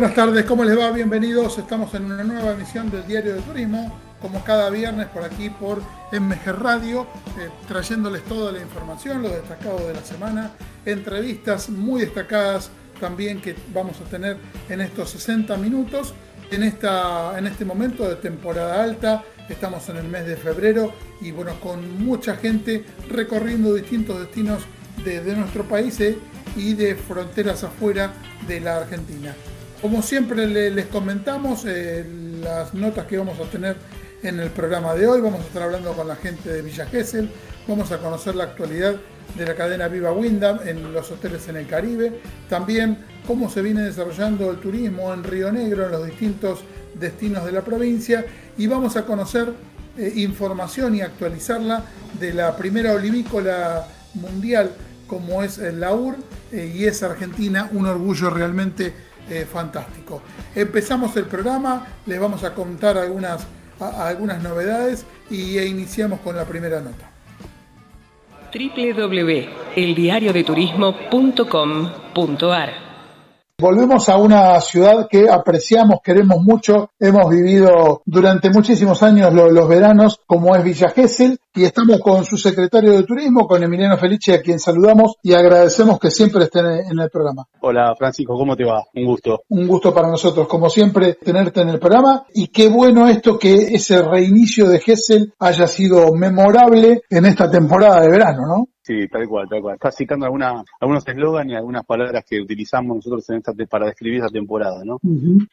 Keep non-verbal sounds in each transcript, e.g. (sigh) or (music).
buenas tardes, ¿cómo les va? Bienvenidos. Estamos en una nueva emisión del Diario de Turismo, como cada viernes por aquí por MG Radio, eh, trayéndoles toda la información, lo destacado de la semana, entrevistas muy destacadas también que vamos a tener en estos 60 minutos. En, esta, en este momento de temporada alta, estamos en el mes de febrero y bueno, con mucha gente recorriendo distintos destinos de, nuestro país eh, y de fronteras afuera de la Argentina. Como siempre les comentamos eh, las notas que vamos a tener en el programa de hoy. Vamos a estar hablando con la gente de Villa Gesell. Vamos a conocer la actualidad de la cadena Viva Windham en los hoteles en el Caribe. También cómo se viene desarrollando el turismo en Río Negro, en los distintos destinos de la provincia. Y vamos a conocer eh, información y actualizarla de la primera olivícola mundial como es la UR eh, y es Argentina, un orgullo realmente eh, fantástico. Empezamos el programa, les vamos a contar algunas, algunas novedades y e iniciamos con la primera nota www.eldiariodeturismo.com.ar Volvemos a una ciudad que apreciamos, queremos mucho, hemos vivido durante muchísimos años los, veranos, como es Villa Gesell, y estamos con su secretario de Turismo, con Emiliano Felice, a quien saludamos y agradecemos que siempre esté en el programa. Hola Francisco, ¿cómo te va? Un gusto. Un gusto para nosotros, como siempre, tenerte en el programa, y qué bueno esto que ese reinicio de Gesell haya sido memorable en esta temporada de verano, ¿no? Sí, tal cual, tal cual. Está citando alguna, algunos eslogan y algunas palabras que utilizamos nosotros en esta para describir esta temporada, ¿no?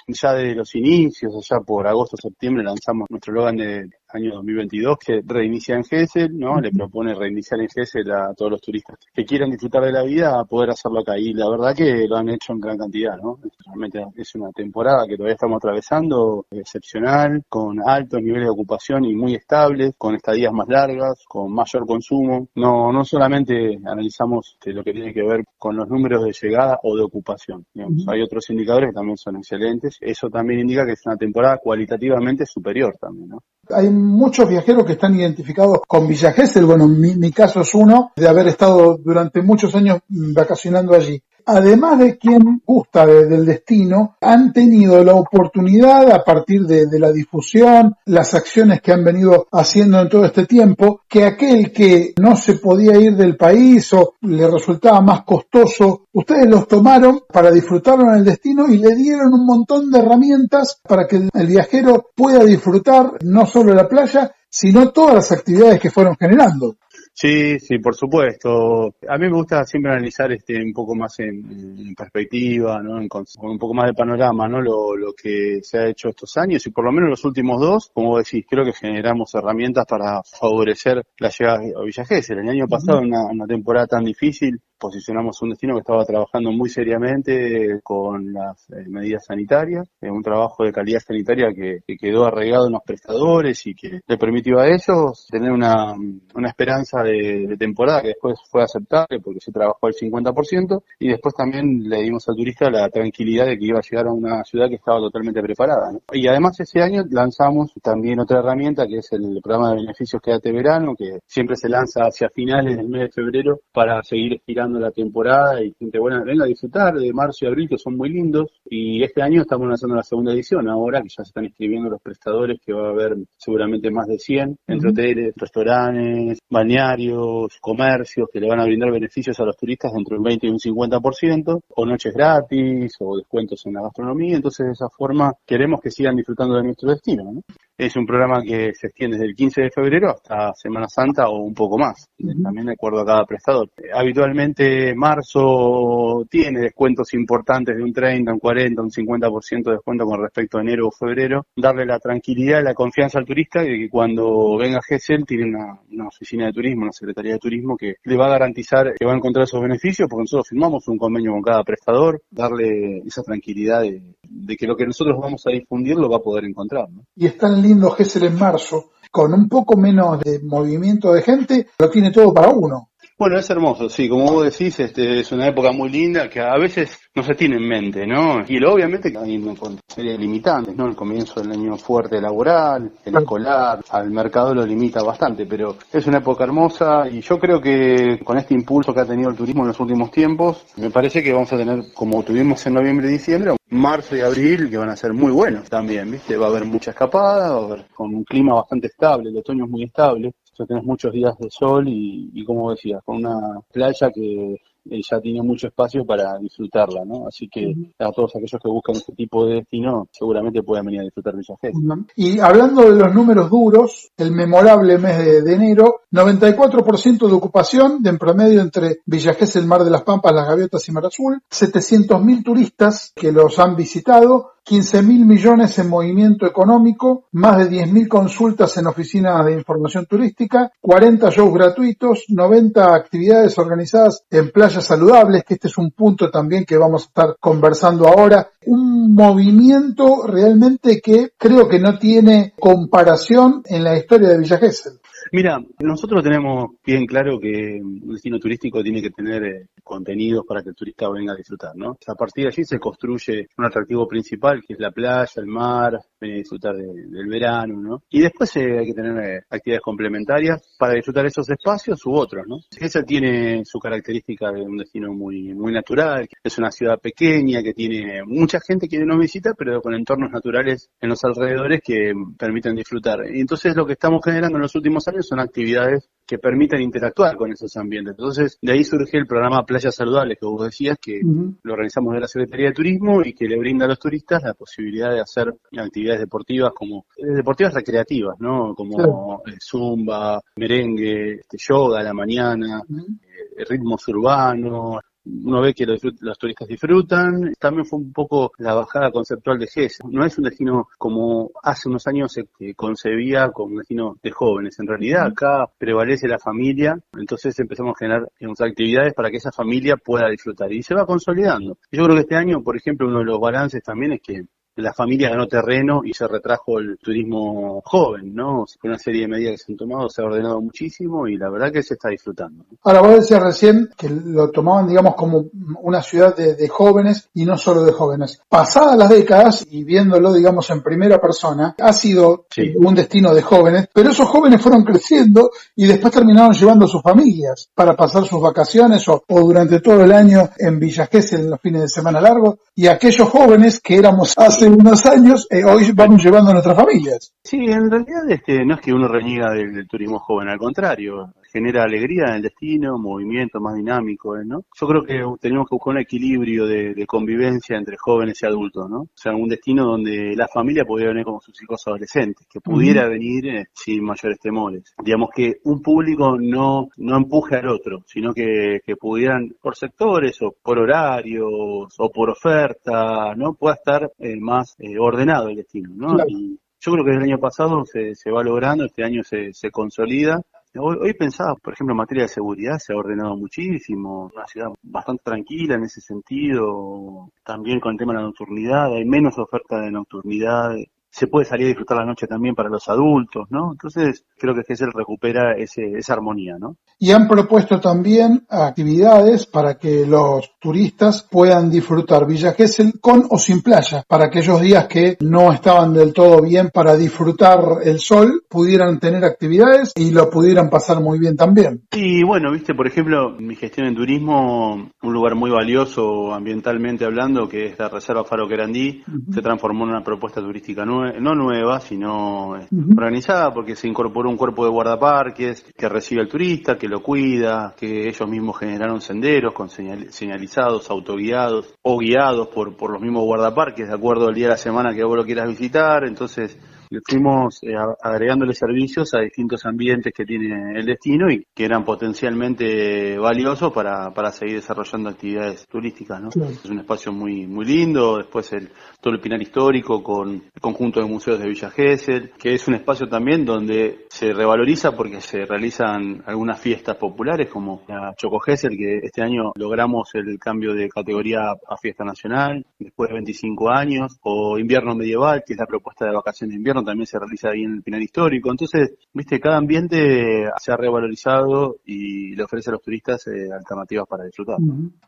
Ya de los inicios, allá por agosto, septiembre, lanzamos nuestro eslogan de año 2022 que reinicia en Gesell, ¿no? Le propone reiniciar en Gesell a todos los turistas que quieran disfrutar de la vida a poder hacerlo acá. Y la verdad que lo han hecho en gran cantidad, ¿no? Realmente es una temporada que todavía estamos atravesando, excepcional, con altos niveles de ocupación y muy estables, con estadías más largas, con mayor consumo. No, no solamente analizamos este, lo que tiene que ver con los números de llegada o de ocupación. Hay otros indicadores que también son excelentes. Eso también indica que es una temporada cualitativamente superior también, ¿no? Hay muchos viajeros que están identificados con Villa. Bueno, mi, mi caso es uno de haber estado durante muchos años vacacionando allí además de quien gusta del destino, han tenido la oportunidad a partir de, la difusión, las acciones que han venido haciendo en todo este tiempo, que aquel que no se podía ir del país o le resultaba más costoso, ustedes los tomaron para disfrutarlo en el destino y le dieron un montón de herramientas para que el viajero pueda disfrutar no solo la playa, sino todas las actividades que fueron generando. Sí, sí, por supuesto. A mí me gusta siempre analizar este un poco más en, perspectiva, ¿no? con un poco más de panorama, ¿no? Lo, lo, que se ha hecho estos años y por lo menos los últimos dos, como decís, creo que generamos herramientas para favorecer la llegada a Villa Gesell. El año pasado, en una, temporada tan difícil, posicionamos un destino que estaba trabajando muy seriamente con las eh, medidas sanitarias, en un trabajo de calidad sanitaria que, quedó arraigado en los prestadores y que le permitió a ellos tener una, una esperanza de, temporada que después fue aceptable porque se trabajó al 50% y después también le dimos al turista la tranquilidad de que iba a llegar a una ciudad que estaba totalmente preparada. Y además ese año lanzamos también otra herramienta que es el programa de beneficios Quédate Verano que siempre se lanza hacia finales del mes de febrero para seguir la temporada y gente buena venga a disfrutar de marzo y abril que son muy lindos y este año estamos lanzando la segunda edición ahora que ya se están inscribiendo los prestadores que va a haber seguramente más de 100 entre hoteles, restaurantes, balnearios comercios que le van a brindar beneficios a los turistas entre un 20 y un 50%, o noches gratis, o descuentos en la gastronomía. Entonces, de esa forma, queremos que sigan disfrutando de nuestro destino. ¿no? Es un programa que se extiende desde el 15 de febrero hasta Semana Santa o un poco más, también de acuerdo a cada prestador. Habitualmente marzo tiene descuentos importantes de un 30, un 40, un 50% de descuento con respecto a enero o febrero. Darle la tranquilidad y la confianza al turista de que cuando venga GESEL tiene una, una oficina de turismo, una secretaría de turismo que le va a garantizar que va a encontrar esos beneficios porque nosotros firmamos un convenio con cada prestador, darle esa tranquilidad de, que lo que nosotros vamos a difundir lo va a poder encontrar. ¿no? Y están lindo Gesell en marzo, con un poco menos de movimiento de gente, lo tiene todo para uno. Bueno, es hermoso, sí, como vos decís, este, es una época muy linda que a veces no se tiene en mente, ¿no? Y lo, obviamente que hay series limitantes, ¿no? El comienzo del año fuerte laboral, el escolar, al mercado lo limita bastante, pero es una época hermosa y yo creo que con este impulso que ha tenido el turismo en los últimos tiempos, me parece que vamos a tener, como tuvimos en noviembre y diciembre, marzo y abril que van a ser muy buenos también, ¿viste? Va a haber mucha escapada, va a haber con un clima bastante estable, el otoño es muy estable, ya tenés muchos días de sol y, y como decías, con una playa que eh, ya tiene mucho espacio para disfrutarla, ¿no? Así que a todos aquellos que buscan este tipo de destino, seguramente pueden venir a disfrutar de Villa Gesell. Y hablando de los números duros, el memorable mes de, de enero, 94% de ocupación de en promedio entre Villa Gesell, el Mar de las Pampas, Las Gaviotas y Mar Azul, 700.000 turistas que los han visitado, 15 mil millones en movimiento económico, más de 10 mil consultas en oficinas de información turística, 40 shows gratuitos, 90 actividades organizadas en playas saludables, que este es un punto también que vamos a estar conversando ahora. Un movimiento realmente que creo que no tiene comparación en la historia de Villa Gesell. Mira, nosotros tenemos bien claro que un destino turístico tiene que tener eh, contenidos para que el turista venga a disfrutar, ¿no? A partir de allí se construye un atractivo principal que es la playa, el mar, venir a disfrutar de- del verano, ¿no? Y después eh, hay que tener eh, actividades complementarias para disfrutar esos espacios u otros, ¿no? Esa tiene su característica de un destino muy, muy natural, es una ciudad pequeña que tiene mucha gente que nos visita, pero con entornos naturales en los alrededores que permiten disfrutar. Y entonces lo que estamos generando en los últimos años son actividades que permiten interactuar con esos ambientes. Entonces, de ahí surge el programa Playas Saludables que vos decías, que lo organizamos de la Secretaría de Turismo y que le brinda a los turistas la posibilidad de hacer actividades deportivas como eh, deportivas recreativas, ¿no? Como Claro. eh, zumba, merengue, este, yoga a la mañana, eh, ritmos urbanos. Uno ve que los, los turistas disfrutan. También fue un poco la bajada conceptual de GES. No es un destino como hace unos años se concebía como un destino de jóvenes. En realidad acá prevalece la familia. Entonces empezamos a generar digamos, actividades para que esa familia pueda disfrutar. Y se va consolidando. Yo creo que este año, por ejemplo, uno de los balances también es que la familia ganó terreno y se retrajo el turismo joven, ¿no? Una serie de medidas que se han tomado, se ha ordenado muchísimo y la verdad que se está disfrutando. Ahora, vos decías recién que lo tomaban, digamos, como una ciudad de, de jóvenes y no solo de jóvenes. Pasadas las décadas y viéndolo, digamos, en primera persona, ha sido Sí. un destino de jóvenes, pero esos jóvenes fueron creciendo y después terminaron llevando a sus familias para pasar sus vacaciones o, o durante todo el año en Villa Gesell en los fines de semana largos. Y aquellos jóvenes que éramos hace unos años, eh, hoy vamos llevando a nuestras familias. Sí, en realidad este, no es que uno reniega del, del turismo joven, al contrario, genera alegría en el destino, movimiento más dinámico, ¿eh? ¿no? Yo creo que tenemos que buscar un equilibrio de, de convivencia entre jóvenes y adultos, ¿no? O sea, un destino donde la familia pudiera venir con sus hijos adolescentes, que pudiera venir eh, sin mayores temores. Digamos que un público no, no empuje al otro, sino que, que pudieran, por sectores o por horarios o por oferta, ¿no? Pueda estar eh, más eh, ordenado el destino, ¿no? Claro. Y yo creo que el año pasado se, se va logrando, este año se, se consolida. Hoy, hoy pensaba, por ejemplo, en materia de seguridad, se ha ordenado muchísimo, una ciudad bastante tranquila en ese sentido, también con el tema de la nocturnidad, hay menos oferta de nocturnidad, se puede salir a disfrutar la noche también para los adultos, ¿no? Entonces creo que Gesell recupera ese, esa armonía, ¿no? y han propuesto también actividades para que los turistas puedan disfrutar Villa Gesell con o sin playa, para aquellos días que no estaban del todo bien para disfrutar el sol, pudieran tener actividades y lo pudieran pasar muy bien también. Y bueno, viste, por ejemplo, mi gestión en turismo, un lugar muy valioso ambientalmente hablando, que es la Reserva Faro Querandí, se transformó en una propuesta turística nue- no nueva, sino Ujú. organizada, porque se incorporó un cuerpo de guardaparques que recibe al turista, que lo cuida, que ellos mismos generaron senderos con señal- señalizados, autoguiados o guiados por, por los mismos guardaparques, de acuerdo al día de la semana que vos lo quieras visitar. Entonces, le fuimos eh, agregándole servicios a distintos ambientes que tiene el destino y que eran potencialmente valiosos para, para seguir desarrollando actividades turísticas, ¿no? Claro. Es un espacio muy, muy lindo, después el, todo el Pinar Histórico con el conjunto de museos de Villa Gesell, que es un espacio también donde se revaloriza porque se realizan algunas fiestas populares como la Choco Gesell, que este año logramos el cambio de categoría a fiesta nacional, después de 25 años, o invierno medieval, que es la propuesta de vacaciones de invierno también se realiza ahí en el Pinar Histórico. Entonces, viste, cada ambiente se ha revalorizado y le ofrece a los turistas eh, alternativas para disfrutar.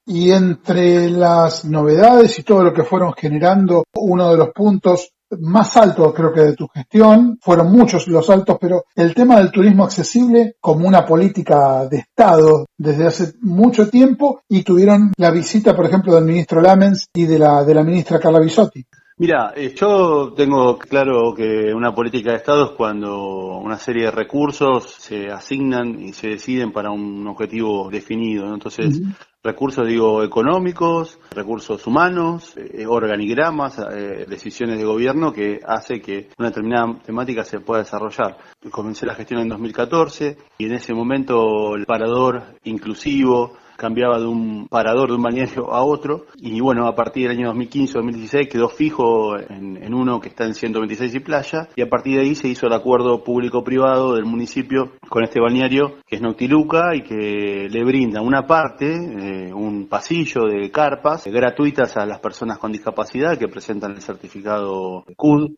Y entre las novedades y todo lo que fueron generando, uno de los puntos más altos creo que de tu gestión, fueron muchos los altos, pero el tema del turismo accesible como una política de Estado desde hace mucho tiempo y tuvieron la visita, por ejemplo, del ministro Lamens y de la, de la ministra Carla Bisotti. Mira, eh, yo tengo claro que una política de Estado es cuando una serie de recursos se asignan y se deciden para un objetivo definido. Entonces, recursos, digo, económicos, recursos humanos, eh, organigramas, eh, decisiones de gobierno que hace que una determinada temática se pueda desarrollar. Comencé la gestión en 2014 y en ese momento el parador inclusivo, cambiaba de un parador de un balneario a otro y bueno, a partir del año 2015-2016 quedó fijo en, uno que está en 126 y playa y a partir de ahí se hizo el acuerdo público-privado del municipio con este balneario que es Nautiluca y que le brinda una parte, eh, un pasillo de carpas gratuitas a las personas con discapacidad que presentan el certificado CUD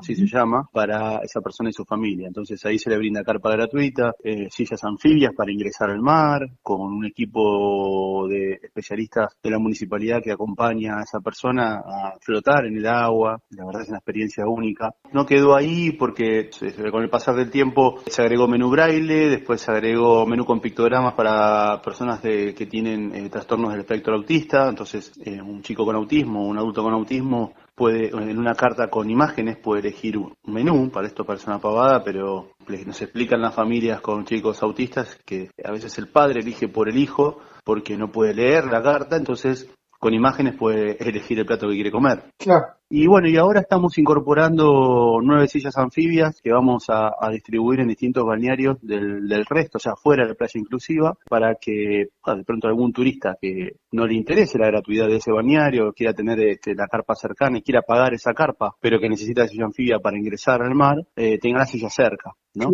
así se llama, para esa persona y su familia. Entonces ahí se le brinda carpa gratuita, eh, sillas anfibias para ingresar al mar, con un equipo de especialistas de la municipalidad que acompaña a esa persona a flotar en el agua. La verdad es una experiencia única. No quedó ahí porque con el pasar del tiempo se agregó menú braille, después se agregó menú con pictogramas para personas de, que tienen eh, trastornos del espectro autista. Entonces eh, un chico con autismo, un adulto con autismo puede, en una carta con imágenes, puede elegir un menú, para esto parece una pavada, pero nos explican las familias con chicos autistas que a veces el padre elige por el hijo porque no puede leer la carta, entonces con imágenes puede (laughs) elegir el plato que quiere comer. Claro. Y bueno, y ahora estamos incorporando nueve sillas anfibias que vamos a, distribuir en distintos balnearios del, resto, o sea, fuera de la playa inclusiva, para que de pronto algún turista que no le interese la gratuidad de ese balneario, quiera tener este, la carpa cercana y quiera pagar esa carpa, pero que necesita silla anfibia para ingresar al mar, eh, tenga la silla cerca, ¿no?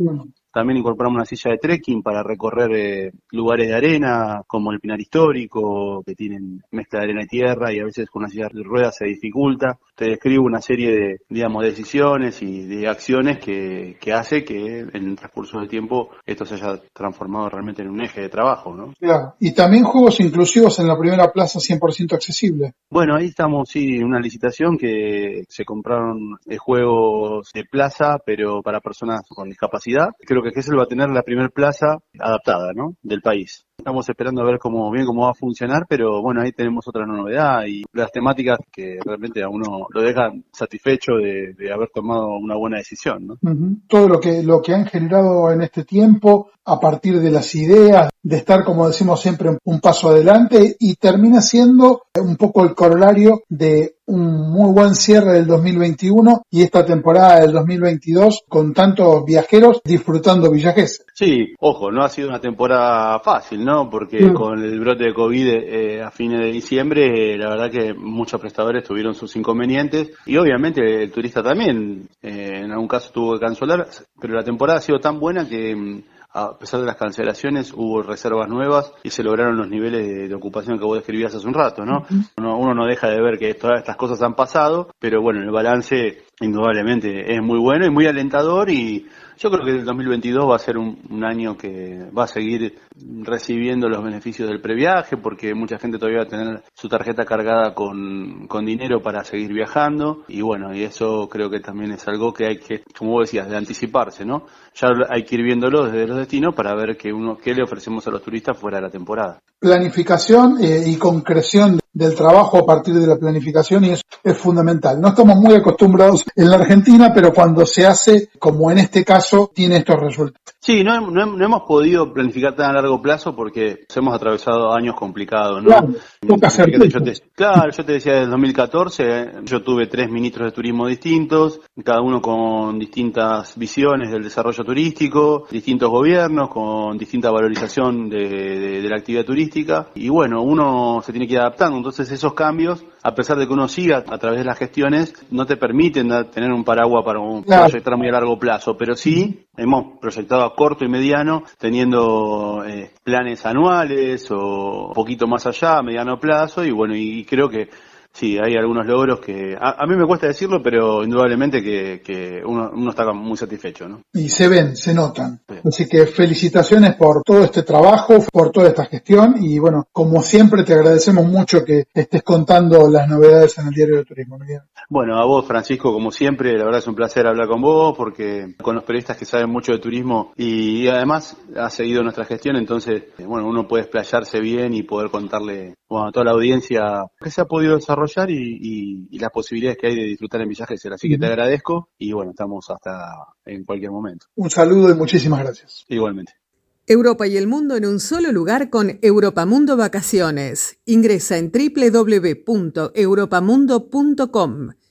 También incorporamos una silla de trekking para recorrer eh, lugares de arena, como el Pinar Histórico, que tienen mezcla de arena y tierra, y a veces con una silla de ruedas se dificulta. Te describo una serie de, digamos, decisiones y de acciones que, que hace que en el transcurso del tiempo esto se haya transformado realmente en un eje de trabajo, ¿no? Claro. Y también juegos inclusivos en la primera plaza 100% accesible. Bueno, ahí estamos, sí, en una licitación que se compraron eh, juegos de plaza, pero para personas con discapacidad. Creo que Gesell va a tener la primera plaza adaptada, ¿no? Del país. Estamos esperando a ver cómo bien cómo va a funcionar, pero bueno, ahí tenemos otra novedad y las temáticas que realmente a uno lo dejan satisfecho de, haber tomado una buena decisión, ¿no? Todo lo que lo que han generado en este tiempo a partir de las ideas, de estar, como decimos siempre, un paso adelante y termina siendo un poco el corolario de un muy buen cierre del 2021 y esta temporada del 2022 con tantos viajeros disfrutando Villa Sí, ojo, no ha sido una temporada fácil, ¿no? Porque mm. con el brote de COVID eh, a fines de diciembre, la verdad que muchos prestadores tuvieron sus inconvenientes y obviamente el turista también eh, en algún caso tuvo que cancelar, pero la temporada ha sido tan buena que mm, a pesar de las cancelaciones, hubo reservas nuevas y se lograron los niveles de, ocupación que vos describías hace un rato, ¿no? uno, no deja de ver que todas estas cosas han pasado, pero bueno, el balance indudablemente es muy bueno y muy alentador y yo creo que el 2022 va a ser un, año que va a seguir recibiendo los beneficios del previaje porque mucha gente todavía va a tener su tarjeta cargada con, con dinero para seguir viajando y bueno, y eso creo que también es algo que hay que, como vos decías, de anticiparse, ¿no? Ya hay que ir viéndolo desde los destinos para ver qué, uno, qué le ofrecemos a los turistas fuera de la temporada. Planificación eh, y concreción del trabajo a partir de la planificación y eso es fundamental. No estamos muy acostumbrados en la Argentina, pero cuando se hace, como en este caso, tiene estos resultados. Sí, no, no, hemos podido planificar tan a largo plazo porque hemos atravesado años complicados, ¿no? Claro, yo te, claro, yo te decía, desde 2014 eh, yo tuve tres ministros de turismo distintos, cada uno con distintas visiones del desarrollo turístico, distintos gobiernos, con distinta valorización de, de la actividad turística, y bueno, uno se tiene que ir adaptando, entonces esos cambios, a pesar de que uno siga a través de las gestiones, no te permiten tener un paraguas para un proyectar muy a largo plazo, pero sí hemos proyectado a corto y mediano, teniendo eh, planes anuales o un poquito más allá, a mediano plazo, y bueno, y creo que sí, hay algunos logros que a, mí me cuesta decirlo, pero indudablemente que, uno, uno, está muy satisfecho. ¿no? Y se ven, se notan. Así que felicitaciones por todo este trabajo, por toda esta gestión y bueno, como siempre te agradecemos mucho que estés contando las novedades en el Diario de Turismo. Bueno, a vos Francisco, como siempre, la verdad es un placer hablar con vos porque con los periodistas que saben mucho de turismo y, además ha seguido nuestra gestión, entonces, bueno, uno puede explayarse bien y poder contarle a toda la audiencia que se ha podido desarrollar y, las posibilidades que hay de disfrutar en Villa Gesell. Así que te agradezco y bueno, estamos hasta en cualquier momento. Un saludo y muchísimas gracias. Igualmente. Europa y el mundo en un solo lugar con Europamundo Vacaciones. Ingresa en www.europamundo.com.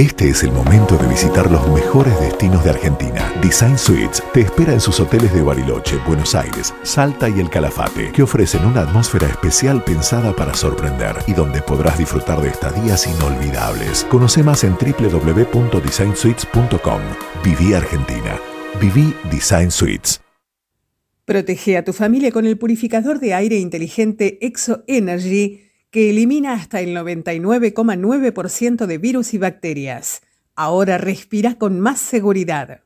Este es el momento de visitar los mejores destinos de Argentina. Design Suites te espera en sus hoteles de Bariloche, Buenos Aires, Salta y El Calafate, que ofrecen una atmósfera especial pensada para sorprender y donde podrás disfrutar de estadías inolvidables. Conoce más en www.designsuites.com. Viví Argentina. Viví Design Suites. Protege a tu familia con el purificador de aire inteligente Exo Energy que elimina hasta el 99,9% de virus y bacterias. Ahora respira con más seguridad.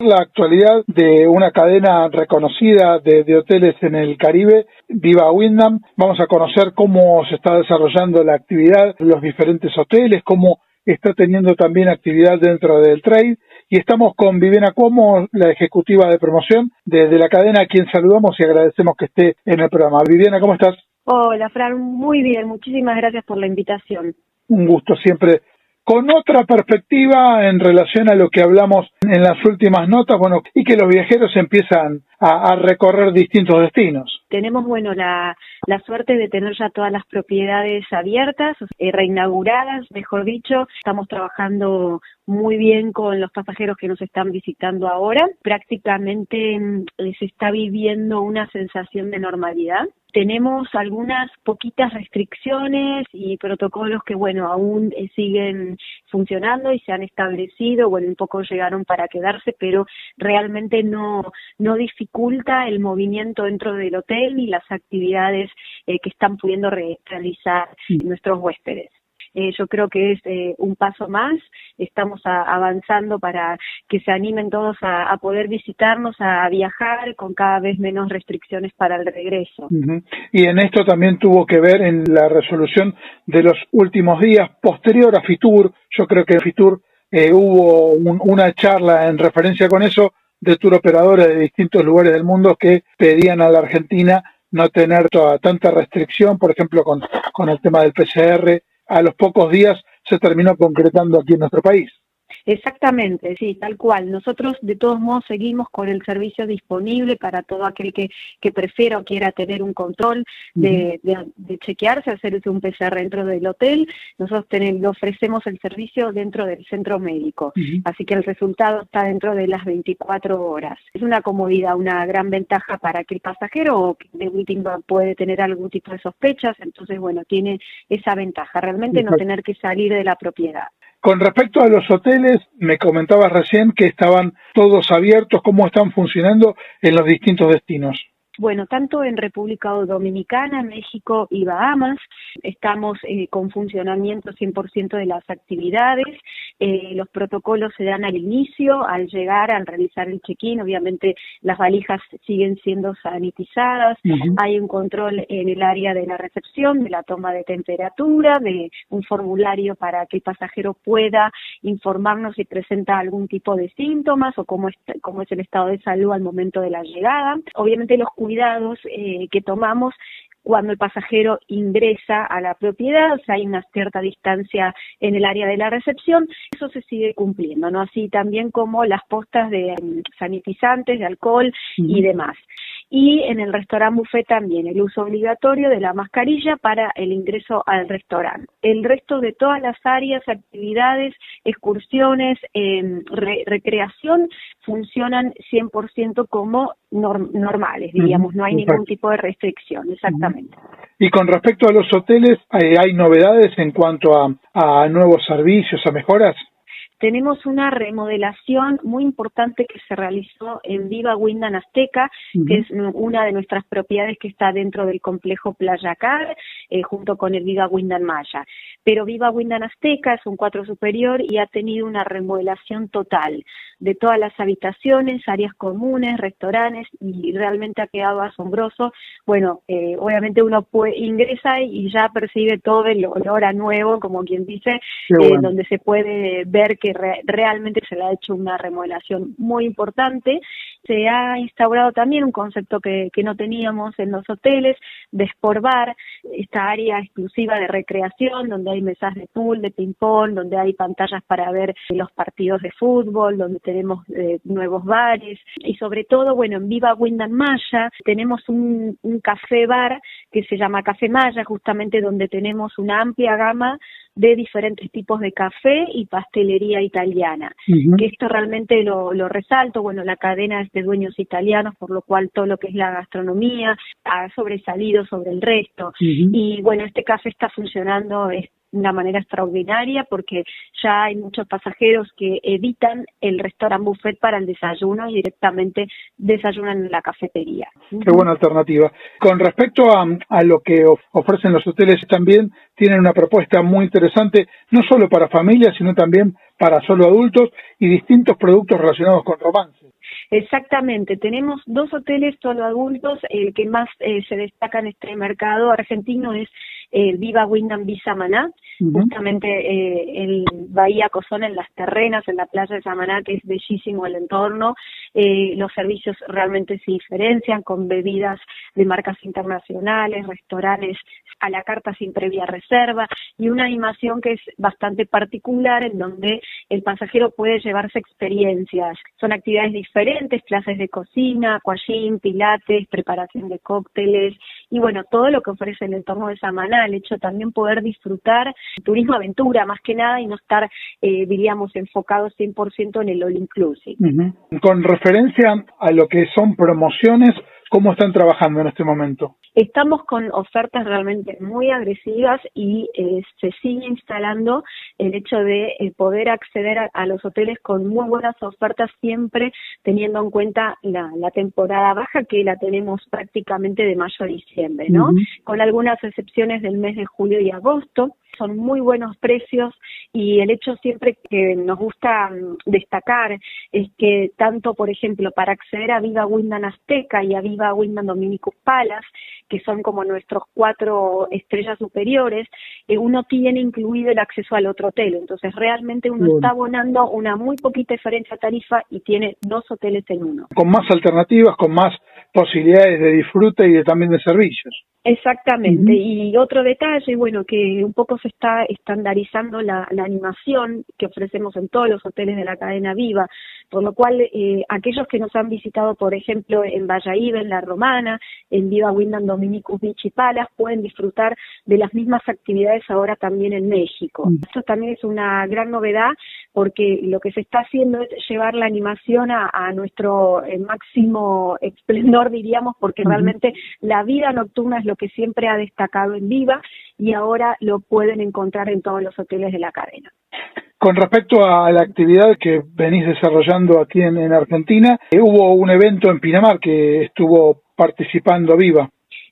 La actualidad de una cadena reconocida de, hoteles en el Caribe, Viva Windham. Vamos a conocer cómo se está desarrollando la actividad, los diferentes hoteles, cómo está teniendo también actividad dentro del trade. Y estamos con Viviana Cuomo, la ejecutiva de promoción de la cadena, a quien saludamos y agradecemos que esté en el programa. Viviana, ¿cómo estás? Hola, Fran, muy bien, muchísimas gracias por la invitación. Un gusto siempre. Con otra perspectiva en relación a lo que hablamos en las últimas notas, bueno, y que los viajeros empiezan a, recorrer distintos destinos. Tenemos, bueno, la, la, suerte de tener ya todas las propiedades abiertas, eh, reinauguradas, mejor dicho. Estamos trabajando muy bien con los pasajeros que nos están visitando ahora. Prácticamente mm, se está viviendo una sensación de normalidad. Tenemos algunas poquitas restricciones y protocolos que, bueno, aún eh, siguen funcionando y se han establecido, bueno, un poco llegaron para quedarse, pero realmente no, no dificulta el movimiento dentro del hotel y las actividades eh, que están pudiendo realizar nuestros huéspedes. Eh, yo creo que es eh, un paso más. Estamos avanzando para que se animen todos a, poder visitarnos, a viajar con cada vez menos restricciones para el regreso. Y en esto también tuvo que ver en la resolución de los últimos días posterior a Fitur. Yo creo que en Fitur hubo una charla en referencia con eso de tour operadores de distintos lugares del mundo que pedían a la Argentina no tener toda, tanta restricción, por ejemplo, con, con el tema del PCR. A los pocos días se terminó concretando aquí en nuestro país. Exactamente, sí, tal cual. Nosotros de todos modos seguimos con el servicio disponible para todo aquel que, que prefiera o quiera tener un control de, de, chequearse, hacerse un PCR dentro del hotel. Nosotros ofrecemos el servicio dentro del centro médico, así que el resultado está dentro de las 24 horas. Es una comodidad, una gran ventaja para que el pasajero de última puede tener algún tipo de sospechas, entonces bueno, tiene esa ventaja, realmente no tener que salir de la propiedad. Con respecto a los hoteles, me comentabas recién que estaban todos abiertos, ¿cómo están funcionando en los distintos destinos? Bueno, tanto en República Dominicana, México y Bahamas estamos eh, con funcionamiento 100% de las actividades. Eh, los protocolos se dan al inicio, al llegar, al realizar el check-in. Obviamente las valijas siguen siendo sanitizadas. Hay un control en el área de la recepción, de la toma de temperatura, de un formulario para que el pasajero pueda informarnos si presenta algún tipo de síntomas o cómo, cómo es el estado de salud al momento de la llegada. Obviamente los cuidados eh, que tomamos cuando el pasajero ingresa a la propiedad, o sea, hay una cierta distancia en el área de la recepción, eso se sigue cumpliendo, ¿no? Así también como las postas de mm, sanitizantes, de alcohol y demás. Y en el restaurante buffet también el uso obligatorio de la mascarilla para el ingreso al restaurante. El resto de todas las áreas, actividades, excursiones, eh, recreación funcionan 100% como normales, diríamos, no hay ningún tipo de restricción, exactamente. Y con respecto a los hoteles, ¿hay novedades en cuanto a, a nuevos servicios, a mejoras? Tenemos una remodelación muy importante que se realizó en Viva Windan Azteca, que es una de nuestras propiedades que está dentro del complejo Playa Car, eh, junto con el Viva Windan Maya. Pero Viva Windan Azteca es un cuatro superior y ha tenido una remodelación total de todas las habitaciones, áreas comunes, restaurantes y realmente ha quedado asombroso. Bueno, eh, obviamente uno puede, ingresa y ya percibe todo el olor a nuevo, como quien dice, eh, donde se puede ver que realmente se le ha hecho una remodelación muy importante. Se ha instaurado también un concepto que, no teníamos en los hoteles de Sport Bar, esta área exclusiva de recreación donde hay mesas de pool, de ping-pong, donde hay pantallas para ver los partidos de fútbol, donde tenemos eh, nuevos bares y sobre todo, bueno, en Viva Windham Maya tenemos un café bar que se llama Café Maya, justamente donde tenemos una amplia gama de diferentes tipos de café y pastelería italiana. Que esto realmente lo, lo, resalto, bueno, la cadena es de dueños italianos, por lo cual todo lo que es la gastronomía ha sobresalido sobre el resto. Y bueno, este café está funcionando una manera extraordinaria porque ya hay muchos pasajeros que evitan el restaurant buffet para el desayuno y directamente desayunan en la cafetería. Qué buena alternativa. Con respecto a, a lo que ofrecen los hoteles, también tienen una propuesta muy interesante, no solo para familias, sino también para solo adultos y distintos productos relacionados con romance. Exactamente, tenemos dos hoteles solo adultos, el que más eh, se destaca en este mercado argentino es el Viva Windham Visa Maná, justamente eh, el Bahía Cozón en las terrenas, en la playa de Samaná, que es bellísimo el entorno. Eh, los servicios realmente se diferencian con bebidas de marcas internacionales, restaurantes a la carta sin previa reserva y una animación que es bastante particular en donde el pasajero puede llevarse experiencias. Son actividades diferentes, clases de cocina, aquagym, pilates, preparación de cócteles y bueno, todo lo que ofrece el entorno de Samaná, el hecho también poder disfrutar turismo aventura más que nada y no estar, eh, diríamos, enfocados 100% en el all inclusive. Con referencia a lo que son promociones, ¿cómo están trabajando en este momento? Estamos con ofertas realmente muy agresivas y eh, se sigue instalando el hecho de eh, poder acceder a, los hoteles con muy buenas ofertas siempre teniendo en cuenta la, temporada baja que la tenemos prácticamente de mayo a diciembre, ¿no? Con algunas excepciones del mes de julio y agosto son muy buenos precios y el hecho siempre que nos gusta mm, destacar es que tanto, por ejemplo, para acceder a Viva Windan Azteca y a Viva Windan Dominicus Palace, que son como nuestros cuatro estrellas superiores, eh, uno tiene incluido el acceso al otro hotel. Entonces, realmente uno está abonando una muy poquita diferencia tarifa y tiene dos hoteles en uno. Con más alternativas, con más posibilidades de disfrute y de, también de servicios. Exactamente. Y otro detalle, bueno, que un poco se está estandarizando la, animación que ofrecemos en todos los hoteles de la cadena Viva, por lo cual eh, aquellos que nos han visitado, por ejemplo, en Valladolid, en La Romana, en Viva Windham Dominicus Beach y Palas, pueden disfrutar de las mismas actividades ahora también en México. Esto también es una gran novedad porque lo que se está haciendo es llevar la animación a, nuestro eh, máximo esplendor, diríamos, porque realmente la vida nocturna es lo que siempre ha destacado en Viva y ahora lo pueden encontrar en todos los hoteles de la cadena. Con respecto a la actividad que venís desarrollando aquí en, Argentina, eh, hubo un evento en Pinamar que estuvo participando Viva.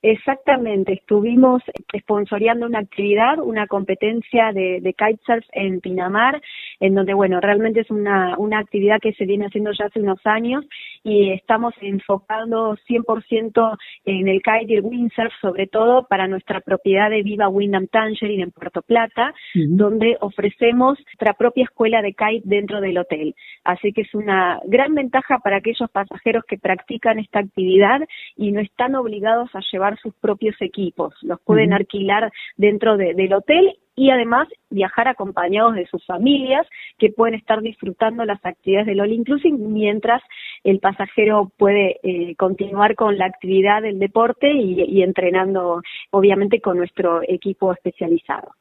Exactamente, estuvimos sponsoreando una actividad, una competencia de, de kitesurf en Pinamar, en donde, bueno, realmente es una, una actividad que se viene haciendo ya hace unos años y estamos enfocando 100% en el kite y el windsurf, sobre todo para nuestra propiedad de Viva Windham Tangerine en Puerto Plata, donde ofrecemos nuestra propia escuela de kite dentro del hotel. Así que es una gran ventaja para aquellos pasajeros que practican esta actividad y no están obligados a llevar sus propios equipos. Los pueden alquilar dentro del hotel y además viajar acompañados de sus familias que pueden estar disfrutando las actividades del All Inclusive mientras el pasajero puede eh, continuar con la actividad del deporte y, entrenando obviamente con nuestro equipo especializado.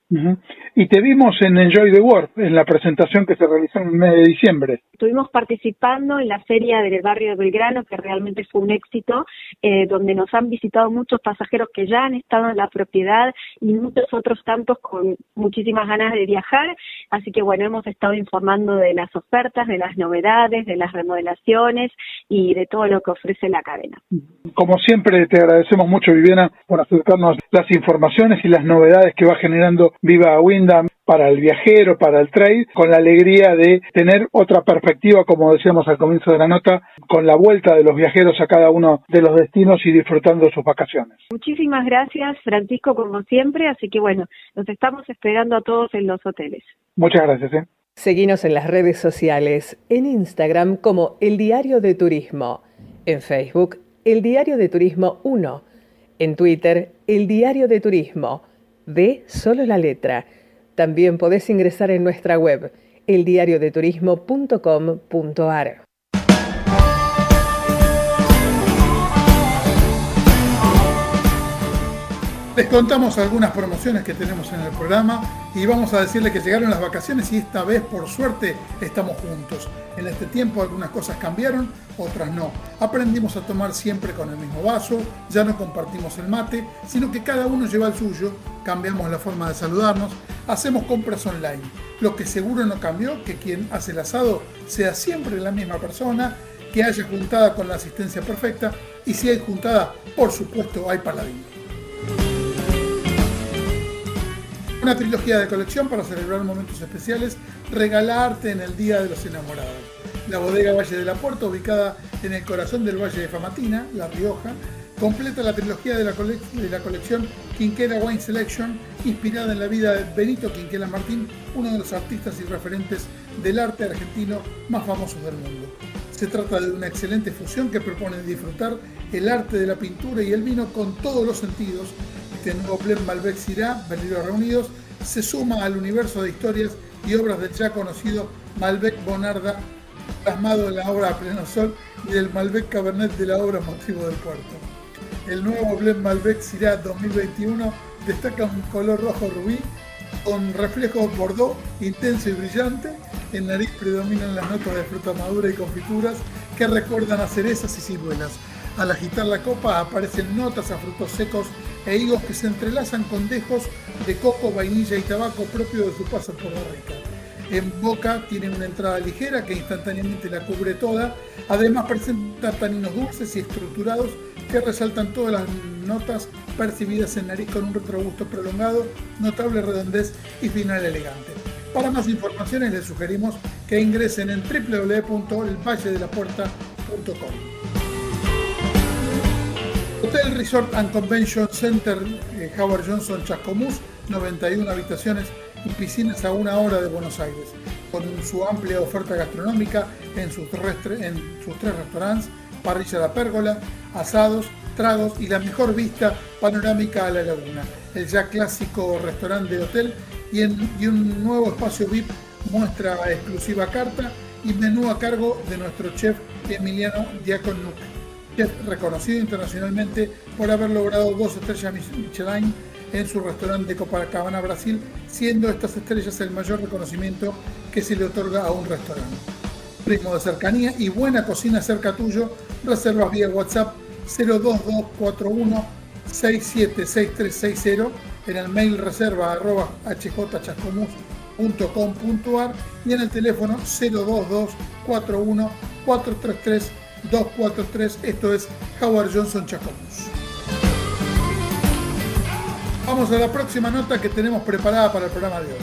Y te vimos en Enjoy the World, en la presentación que se realizó en el mes de diciembre. Estuvimos participando en la feria del barrio de Belgrano, que realmente fue un éxito, eh, donde nos han visitado muchos pasajeros que ya han estado en la propiedad y muchos otros tantos con muchísimas ganas de viajar. Así que bueno, hemos estado informando de las ofertas, de las novedades, de las remodelaciones y de todo lo que ofrece la cadena. Como siempre, te agradecemos mucho, Viviana, por acercarnos las informaciones y las novedades que va generando Viva Windham para el viajero, para el trade, con la alegría de tener otra perspectiva, como decíamos al comienzo de la nota, con la vuelta de los viajeros a cada uno de los destinos y disfrutando sus vacaciones. Muchísimas gracias, Francisco, como siempre, así que bueno, nos estamos esperando a todos en los hoteles. Muchas gracias. ¿eh? Seguinos en las redes sociales, en Instagram como El Diario de Turismo, en Facebook El Diario de Turismo 1, en Twitter El Diario de Turismo, de solo la letra. También podés ingresar en nuestra web eldiariodeturismo.com.ar. Les contamos algunas promociones que tenemos en el programa y vamos a decirle que llegaron las vacaciones y esta vez por suerte estamos juntos. En este tiempo algunas cosas cambiaron, otras no. Aprendimos a tomar siempre con el mismo vaso, ya no compartimos el mate, sino que cada uno lleva el suyo, cambiamos la forma de saludarnos, hacemos compras online. Lo que seguro no cambió, que quien hace el asado sea siempre la misma persona, que haya juntada con la asistencia perfecta y si hay juntada, por supuesto, hay paladín. Una trilogía de colección para celebrar momentos especiales, regalarte en el Día de los Enamorados. La bodega Valle de la Puerta, ubicada en el corazón del Valle de Famatina, La Rioja, completa la trilogía de la, de la colección Quinquela Wine Selection, inspirada en la vida de Benito Quinquela Martín, uno de los artistas y referentes del arte argentino más famosos del mundo. Se trata de una excelente fusión que propone disfrutar el arte de la pintura y el vino con todos los sentidos este nuevo Blend Malbec Syrah, Venidos Reunidos, se suma al universo de historias y obras del ya conocido Malbec Bonarda, plasmado en la obra A Pleno Sol y del Malbec Cabernet de la obra Motivo del Puerto. El nuevo Blend Malbec Syrah 2021 destaca un color rojo rubí con reflejos bordeaux intenso y brillante. En nariz predominan las notas de fruta madura y confituras que recuerdan a cerezas y ciruelas. Al agitar la copa aparecen notas a frutos secos e higos que se entrelazan con dejos de coco, vainilla y tabaco propio de su paso por la rica. En boca tiene una entrada ligera que instantáneamente la cubre toda. Además presenta taninos dulces y estructurados que resaltan todas las notas percibidas en nariz con un retrogusto prolongado, notable redondez y final elegante. Para más informaciones les sugerimos que ingresen en www.elvalledelapuerta.com. Hotel Resort and Convention Center eh, Howard Johnson Chascomús, 91 habitaciones y piscinas a una hora de Buenos Aires, con su amplia oferta gastronómica en sus, tres restaurantes, parrilla la pérgola, asados, tragos y la mejor vista panorámica a la laguna. El ya clásico restaurante de hotel y, y un nuevo espacio VIP muestra exclusiva carta y menú a cargo de nuestro chef Emiliano Diaconuc reconocido internacionalmente por haber logrado dos estrellas Michelin en su restaurante de Copacabana, Brasil, siendo estas estrellas el mayor reconocimiento que se le otorga a un restaurante. Ritmo de cercanía y buena cocina cerca tuyo, reservas vía WhatsApp 02241 676360 en el mail reserva arroba y en el teléfono 02241 433 243. Esto es Howard Johnson Chacomús. Vamos a la próxima nota que tenemos preparada para el programa de hoy.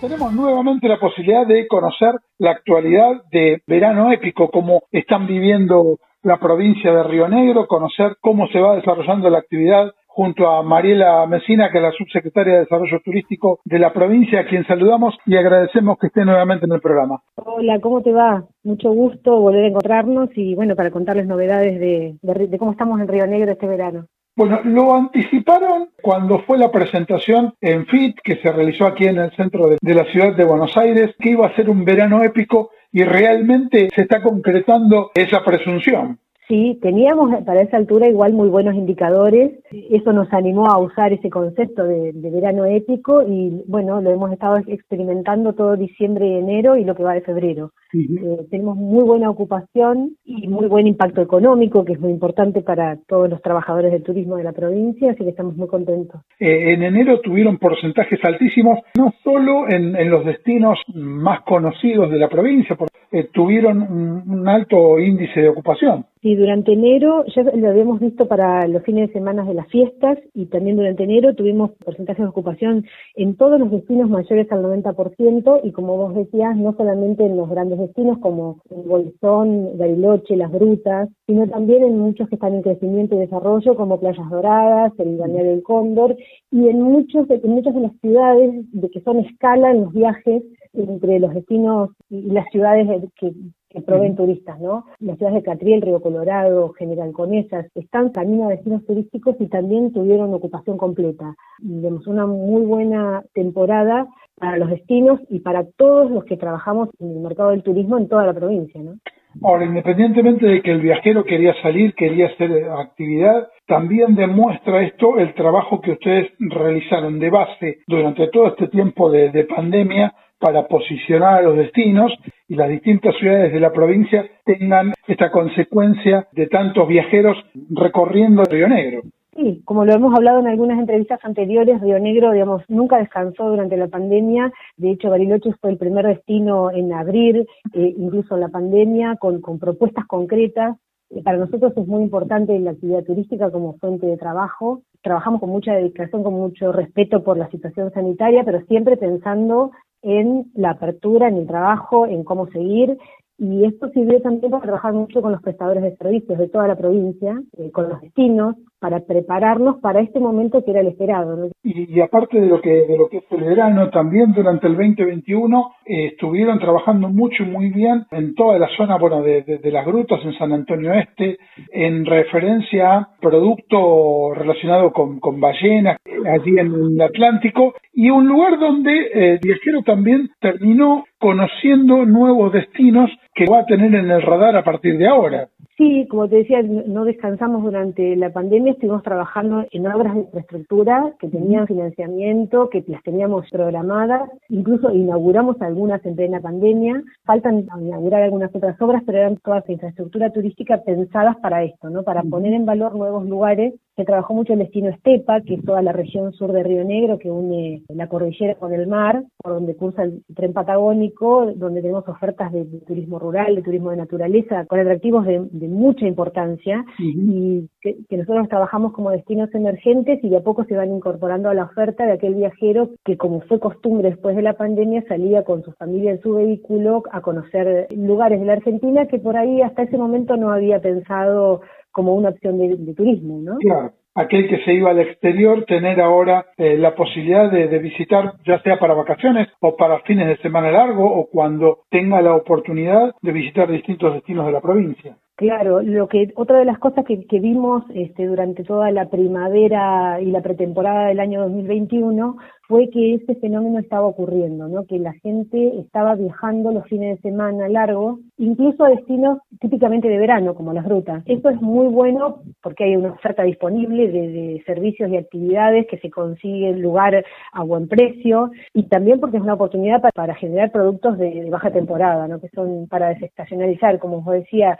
Tenemos nuevamente la posibilidad de conocer la actualidad de verano épico, cómo están viviendo la provincia de Río Negro, conocer cómo se va desarrollando la actividad junto a Mariela Mesina, que es la subsecretaria de Desarrollo Turístico de la provincia, a quien saludamos y agradecemos que esté nuevamente en el programa. Hola, ¿cómo te va? Mucho gusto volver a encontrarnos y bueno, para contarles novedades de, cómo estamos en Río Negro este verano. Bueno, lo anticiparon cuando fue la presentación en FIT que se realizó aquí en el centro de, de la ciudad de Buenos Aires, que iba a ser un verano épico y realmente se está concretando esa presunción. Sí, teníamos para esa altura igual muy buenos indicadores. Eso nos animó a usar ese concepto de, verano épico y bueno, lo hemos estado experimentando todo diciembre y enero y lo que va de febrero. Eh, tenemos muy buena ocupación y muy buen impacto económico, que es muy importante para todos los trabajadores del turismo de la provincia, así que estamos muy contentos. Eh, en enero tuvieron porcentajes altísimos, no solo en, los destinos más conocidos de la provincia, porque eh, tuvieron un alto índice de ocupación. Sí, durante enero ya lo habíamos visto para los fines de semana de las fiestas y también durante enero tuvimos porcentajes de ocupación en todos los destinos mayores al 90% y como vos decías, no solamente en los grandes destinos como el Bolsón, Bariloche, Las Brutas, sino también en muchos que están en crecimiento y desarrollo como Playas Doradas, el Balneario del Cóndor y en muchos en muchas de las ciudades de que son escala en los viajes entre los destinos y las ciudades que que proveen turistas, ¿no? Las ciudades de Catriel, Río Colorado, General Conesas, están camino a destinos turísticos y también tuvieron ocupación completa. Vemos una muy buena temporada para los destinos y para todos los que trabajamos en el mercado del turismo en toda la provincia, ¿no? Ahora, independientemente de que el viajero quería salir, quería hacer actividad, también demuestra esto el trabajo que ustedes realizaron de base durante todo este tiempo de, de pandemia para posicionar a los destinos y las distintas ciudades de la provincia tengan esta consecuencia de tantos viajeros recorriendo Río Negro. Sí, como lo hemos hablado en algunas entrevistas anteriores, Río Negro, digamos, nunca descansó durante la pandemia. De hecho, Bariloche fue el primer destino en abrir, eh, incluso la pandemia, con, propuestas concretas. Eh, para nosotros es muy importante la actividad turística como fuente de trabajo. Trabajamos con mucha dedicación, con mucho respeto por la situación sanitaria, pero siempre pensando en la apertura, en el trabajo, en cómo seguir. Y esto sirvió también para trabajar mucho con los prestadores de servicios de toda la provincia, eh, con los destinos, para prepararnos para este momento que era el esperado. Y, aparte de lo que de lo que es el verano, también durante el 2021 eh, estuvieron trabajando mucho y muy bien en toda la zona, bueno, de, de, las grutas en San Antonio Este, en referencia a producto relacionado con, ballenas allí en el Atlántico y un lugar donde eh, el viajero también terminó conociendo nuevos destinos que va a tener en el radar a partir de ahora. Sí, como te decía, no descansamos durante la pandemia, estuvimos trabajando en obras de infraestructura que tenían financiamiento, que las teníamos programadas, incluso inauguramos algunas en plena pandemia, faltan inaugurar algunas otras obras, pero eran todas de infraestructura turística pensadas para esto, ¿no? Para poner en valor nuevos lugares. Se trabajó mucho el destino Estepa, que es toda la región sur de Río Negro, que une la cordillera con el mar, por donde cursa el tren patagónico, donde tenemos ofertas de, turismo rural, de turismo de naturaleza, con atractivos de mucha importancia y que, nosotros trabajamos como destinos emergentes y de a poco se van incorporando a la oferta de aquel viajero que como fue costumbre después de la pandemia salía con su familia en su vehículo a conocer lugares de la Argentina que por ahí hasta ese momento no había pensado como una opción de, turismo, ¿no? Claro aquel que se iba al exterior tener ahora eh, la posibilidad de, de, visitar ya sea para vacaciones o para fines de semana largo o cuando tenga la oportunidad de visitar distintos destinos de la provincia. Claro, lo que otra de las cosas que, que vimos este, durante toda la primavera y la pretemporada del año 2021 fue que ese fenómeno estaba ocurriendo, ¿no? Que la gente estaba viajando los fines de semana largos, incluso a destinos típicamente de verano, como las rutas. Esto es muy bueno porque hay una oferta disponible de, servicios y actividades que se consigue en lugar a buen precio y también porque es una oportunidad para, generar productos de, baja temporada, ¿no? Que son para desestacionalizar, como os decía,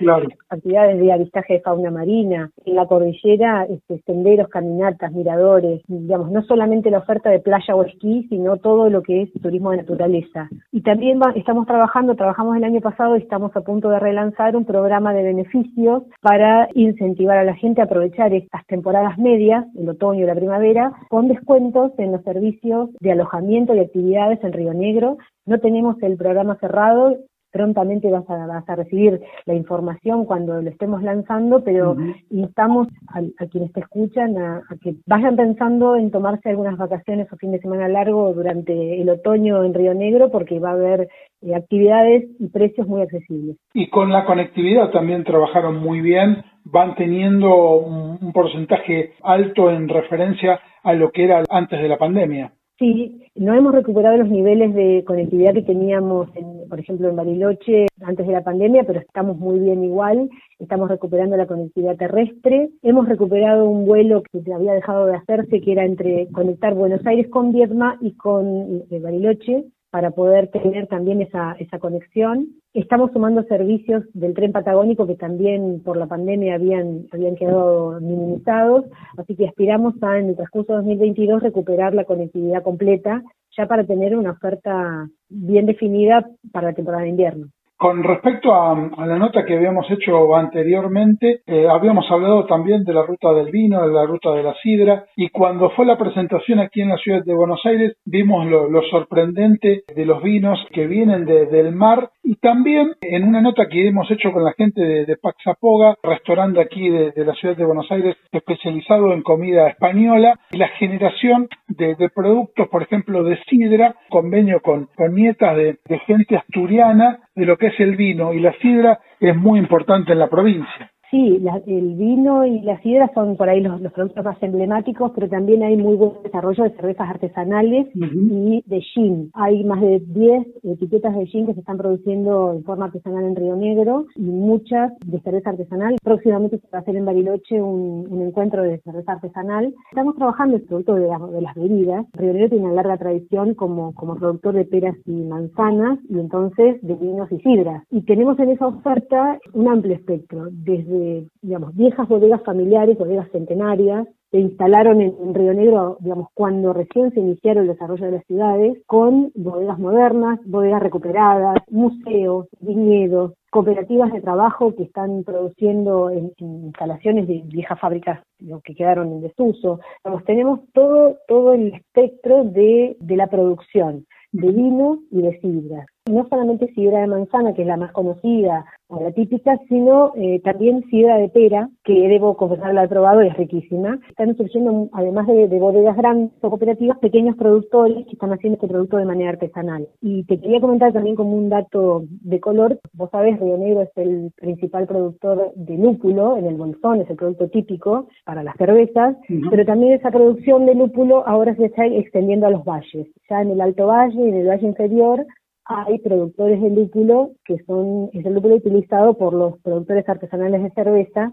actividades de avistaje de fauna marina, en la cordillera, este, senderos, caminatas, miradores, digamos, no solamente la oferta de playa o esquí, sino todo lo que es turismo de naturaleza. Y también estamos trabajando, trabajamos el año pasado y estamos a punto de relanzar un programa de beneficios para incentivar a la gente a aprovechar estas temporadas medias, el otoño y la primavera, con descuentos en los servicios de alojamiento y actividades en Río Negro. No tenemos el programa cerrado, prontamente vas a, vas a recibir la información cuando lo estemos lanzando, pero instamos a, quienes te escuchan a, que vayan pensando en tomarse algunas vacaciones o fin de semana largo durante el otoño en Río Negro, porque va a haber eh, actividades y precios muy accesibles. Y con la conectividad también trabajaron muy bien van teniendo un porcentaje alto en referencia a lo que era antes de la pandemia. Sí, no hemos recuperado los niveles de conectividad que teníamos, por ejemplo, en Bariloche antes de la pandemia, pero estamos muy bien igual. Estamos recuperando la conectividad terrestre. Hemos recuperado un vuelo que había dejado de hacerse, que era entre conectar Buenos Aires con Viedma y con eh, Bariloche para poder tener también esa, esa conexión. Estamos sumando servicios del tren patagónico que también por la pandemia habían, habían quedado minimizados, así que aspiramos a en el transcurso de 2022 recuperar la conectividad completa ya para tener una oferta bien definida para la temporada de invierno. Con respecto a, la nota que habíamos hecho anteriormente, eh, habíamos hablado también de la ruta del vino, de la ruta de la sidra, y cuando fue la presentación aquí en la ciudad de Buenos Aires, vimos lo, sorprendente de los vinos que vienen del mar, y también en una nota que hemos hecho con la gente de, Paxapoga, restaurante aquí de, la ciudad de Buenos Aires especializado en comida española, y la generación de, productos, por ejemplo, de sidra, convenio con, nietas de gente asturiana, de lo que es el vino y la sidra es muy importante en la provincia. Sí, el vino y la sidra son por ahí los, productos más emblemáticos, pero también hay muy buen desarrollo de cervezas artesanales y de gin. Hay más de 10 etiquetas de gin que se están produciendo en forma artesanal en Río Negro y muchas de cerveza artesanal. Próximamente se va a hacer en Bariloche un, encuentro de cerveza artesanal. Estamos trabajando en el producto de, de, las bebidas. Río Negro tiene una larga tradición como, como productor de peras y manzanas y entonces de vinos y sidras. Y tenemos en esa oferta un amplio espectro, desde digamos, viejas bodegas familiares, bodegas centenarias, se instalaron en, Río Negro, digamos, cuando recién se iniciaron el desarrollo de las ciudades, con bodegas modernas, bodegas recuperadas, museos, viñedos, cooperativas de trabajo que están produciendo en, instalaciones de viejas fábricas que quedaron en desuso. tenemos todo, todo el espectro de, de la producción de vino y de sidra no solamente sidra de manzana, que es la más conocida o la típica, sino eh, también sidra de pera, que debo confesar la he probado y es riquísima. Están surgiendo, además de, bodegas grandes o cooperativas, pequeños productores que están haciendo este producto de manera artesanal. Y te quería comentar también como un dato de color, vos sabés, Río Negro es el principal productor de lúpulo en el Bolsón, es el producto típico para las cervezas, pero también esa producción de lúpulo ahora se está extendiendo a los valles. Ya en el Alto Valle y en el Valle Inferior hay productores de lúpulo que son, es el lúpulo utilizado por los productores artesanales de cerveza.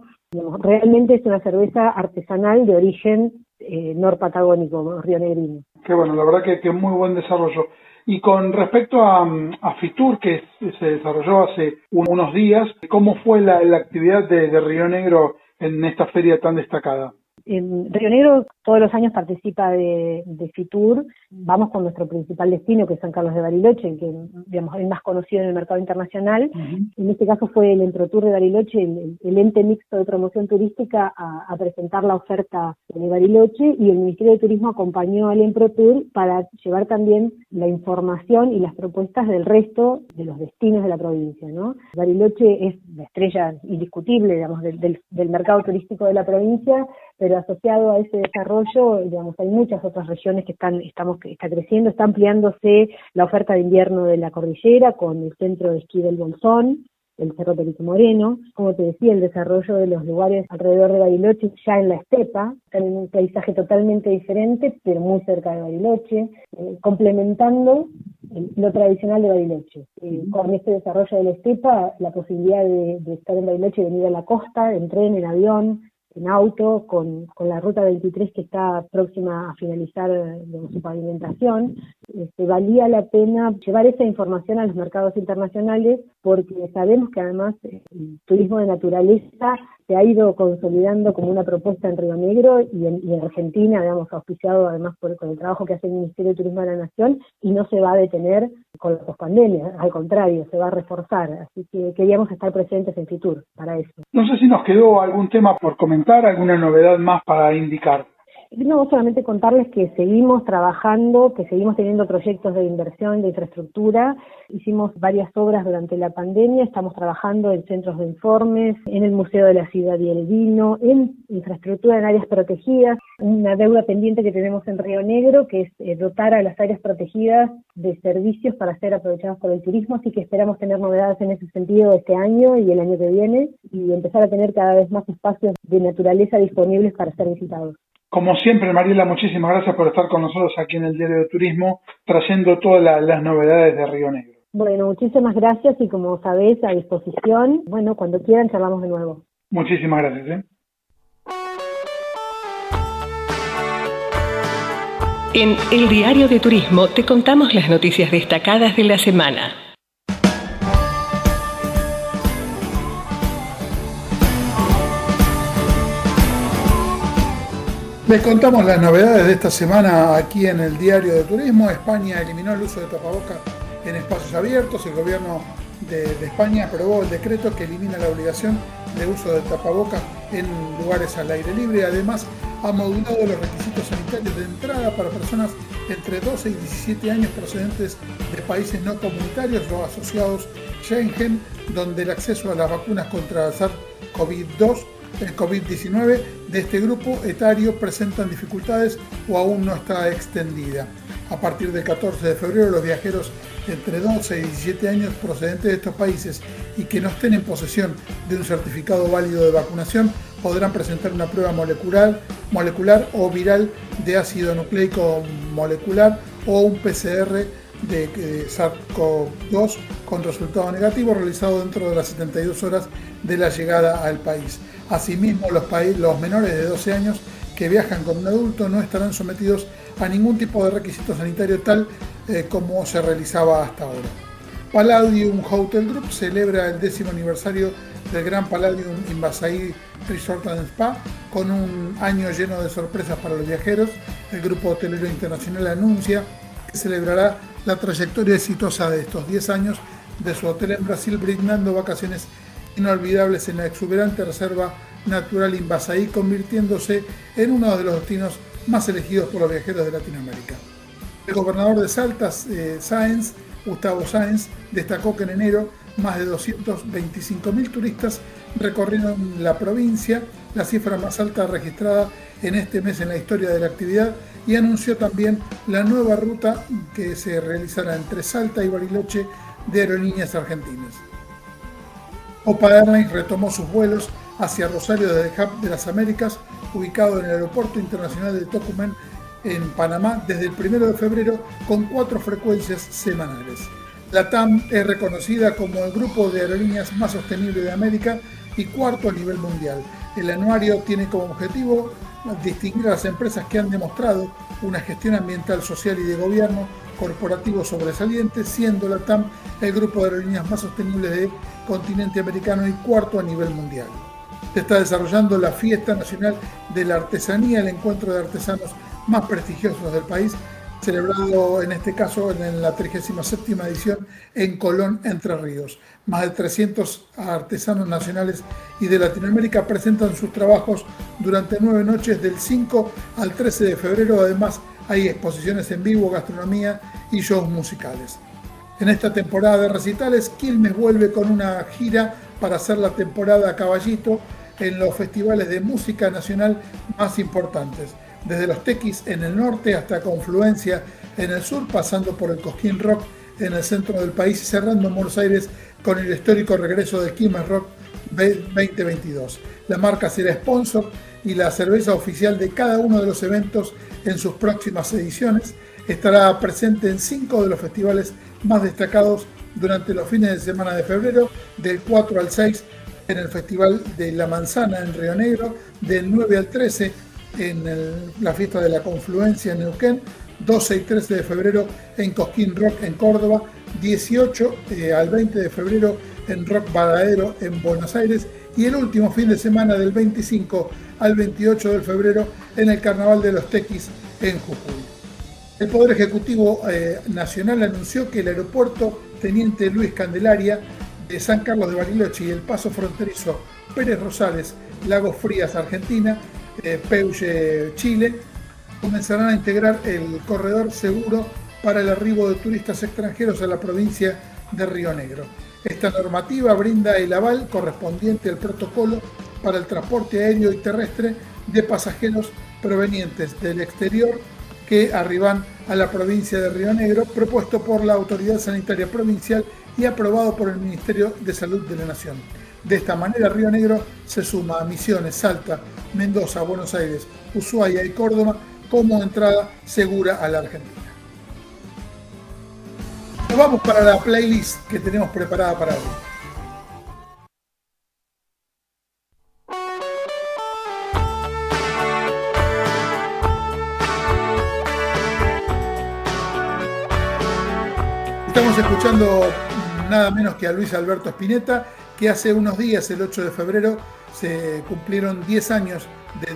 realmente es una cerveza artesanal de origen eh, norpatagónico, rionegrino. Qué bueno, la verdad que, que muy buen desarrollo. Y con respecto a, Fitur, que se desarrolló hace unos días, ¿cómo fue la, actividad de Río Negro en esta feria tan destacada? En Río Negro todos los años participa de, FITUR, vamos con nuestro principal destino, que es San Carlos de Bariloche, que digamos, es más conocido en el mercado internacional. En este caso fue el Entrotour de Bariloche, el, ente mixto de promoción turística, a, presentar la oferta de Bariloche y el Ministerio de Turismo acompañó al Entrotour para llevar también la información y las propuestas del resto de los destinos de la provincia. ¿no? Bariloche es la estrella indiscutible digamos, del, del mercado turístico de la provincia, pero asociado a ese desarrollo, digamos, hay muchas otras regiones que están, estamos, que está creciendo, está ampliándose la oferta de invierno de la cordillera con el centro de esquí del Bolsón, el Cerro Perito Moreno, como te decía, el desarrollo de los lugares alrededor de Bariloche ya en la estepa, están en un paisaje totalmente diferente, pero muy cerca de Bariloche, eh, complementando lo tradicional de Bariloche. Eh, con este desarrollo de la estepa, la posibilidad de, de, estar en Bariloche y venir a la costa, en tren, en avión, en auto con, con, la ruta 23 que está próxima a finalizar su pavimentación, este, valía la pena llevar esa información a los mercados internacionales porque sabemos que además el turismo de naturaleza se ha ido consolidando como una propuesta en Río Negro y en, Argentina, digamos, auspiciado además por, con el trabajo que hace el Ministerio de Turismo de la Nación y no se va a detener con la pospandemia, al contrario, se va a reforzar. Así que queríamos estar presentes en Fitur para eso. No sé si nos quedó algún tema por comentar, alguna novedad más para indicar. No, solamente contarles que seguimos trabajando, que seguimos teniendo proyectos de inversión, de infraestructura. Hicimos varias obras durante la pandemia, estamos trabajando en centros de informes, en el Museo de la Ciudad y el Vino, en infraestructura en áreas protegidas, una deuda pendiente que tenemos en Río Negro, que es eh, dotar a las áreas protegidas de servicios para ser aprovechados por el turismo, así que esperamos tener novedades en ese sentido este año y el año que viene y empezar a tener cada vez más espacios de naturaleza disponibles para ser visitados. Como siempre, Mariela, muchísimas gracias por estar con nosotros aquí en el Diario de Turismo, trayendo todas las novedades de Río Negro. Bueno, muchísimas gracias y como sabés, a disposición. Bueno, cuando quieran charlamos de nuevo. Muchísimas gracias. ¿eh? En el Diario de Turismo te contamos las noticias destacadas de la semana. Les contamos las novedades de esta semana aquí en el Diario de Turismo. España eliminó el uso de tapabocas en espacios abiertos. El gobierno de, España aprobó el decreto que elimina la obligación de uso de tapabocas en lugares al aire libre. Además, ha modulado los requisitos sanitarios de entrada para personas entre 12 y 17 años procedentes de países no comunitarios o asociados Schengen, donde el acceso a las vacunas contra SARS-CoV-2 el COVID-19 de este grupo etario presentan dificultades o aún no está extendida. A partir del 14 de febrero, los viajeros entre 12 y 17 años procedentes de estos países y que no estén en posesión de un certificado válido de vacunación podrán presentar una prueba molecular, molecular o viral de ácido nucleico molecular o un PCR de SARS-CoV-2 con resultado negativo realizado dentro de las 72 horas de la llegada al país. Asimismo, los, menores de 12 años que viajan con un adulto no estarán sometidos a ningún tipo de requisito sanitario tal eh, como se realizaba hasta ahora. Palladium Hotel Group celebra el décimo aniversario del Gran Palladium Invasaí Resort and Spa con un año lleno de sorpresas para los viajeros. El grupo hotelero internacional anuncia que celebrará la trayectoria exitosa de estos 10 años de su hotel en Brasil brindando vacaciones inolvidables en la exuberante reserva natural Invasaí, convirtiéndose en uno de los destinos más elegidos por los viajeros de Latinoamérica. El gobernador de Salta, eh, Sáenz, Gustavo Sáenz, destacó que en enero más de 225.000 turistas recorrieron la provincia, la cifra más alta registrada en este mes en la historia de la actividad, y anunció también la nueva ruta que se realizará entre Salta y Bariloche de aerolíneas argentinas. OPA Airlines retomó sus vuelos hacia Rosario desde el Hub de las Américas, ubicado en el Aeropuerto Internacional de Tocumen en Panamá desde el 1 de febrero con cuatro frecuencias semanales. La TAM es reconocida como el grupo de aerolíneas más sostenible de América y cuarto a nivel mundial. El anuario tiene como objetivo distinguir a las empresas que han demostrado una gestión ambiental, social y de gobierno corporativo sobresaliente, siendo la TAM el grupo de aerolíneas más sostenible del continente americano y cuarto a nivel mundial. Se está desarrollando la Fiesta Nacional de la Artesanía, el encuentro de artesanos más prestigiosos del país, celebrado en este caso en la 37 edición en Colón, Entre Ríos. Más de 300 artesanos nacionales y de Latinoamérica presentan sus trabajos durante nueve noches del 5 al 13 de febrero. Además, hay exposiciones en vivo, gastronomía y shows musicales. En esta temporada de recitales, Quilmes vuelve con una gira para hacer la temporada a caballito en los festivales de música nacional más importantes desde los Tequis en el norte hasta Confluencia en el sur, pasando por el Cosquín Rock en el centro del país y cerrando en Buenos Aires con el histórico regreso de Quilmes Rock 2022. La marca será sponsor y la cerveza oficial de cada uno de los eventos en sus próximas ediciones. Estará presente en cinco de los festivales más destacados durante los fines de semana de febrero, del 4 al 6 en el Festival de la Manzana en Río Negro, del 9 al 13 en la fiesta de la confluencia en Neuquén, 12 y 13 de febrero en Cosquín Rock en Córdoba, 18 eh, al 20 de febrero en Rock Badadero en Buenos Aires y el último fin de semana del 25 al 28 de febrero en el Carnaval de los Tequis en Jujuy. El Poder Ejecutivo eh, Nacional anunció que el aeropuerto Teniente Luis Candelaria de San Carlos de Bariloche y el paso fronterizo Pérez Rosales, Lagos Frías, Argentina, eh, Chile, comenzarán a integrar el corredor seguro para el arribo de turistas extranjeros a la provincia de Río Negro. Esta normativa brinda el aval correspondiente al protocolo para el transporte aéreo y terrestre de pasajeros provenientes del exterior que arriban a la provincia de Río Negro, propuesto por la Autoridad Sanitaria Provincial y aprobado por el Ministerio de Salud de la Nación. De esta manera, Río Negro se suma a Misiones, Salta, Mendoza, Buenos Aires, Ushuaia y Córdoba como entrada segura a la Argentina. Nos vamos para la playlist que tenemos preparada para hoy. Estamos escuchando nada menos que a Luis Alberto Spinetta, que hace unos días, el 8 de febrero, se cumplieron 10 años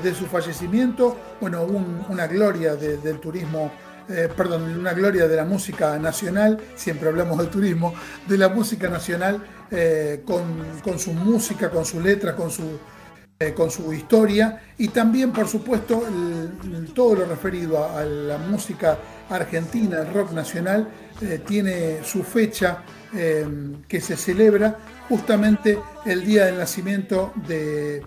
de, su fallecimiento. Bueno, una gloria del turismo, eh, perdón, una gloria de la música nacional, siempre hablamos del turismo, de la música nacional, eh, con, su música, con su letra, con su, eh, con su historia y también, por supuesto, todo lo referido a, la música argentina, el rock nacional, tiene su fecha que se celebra justamente el día del nacimiento de,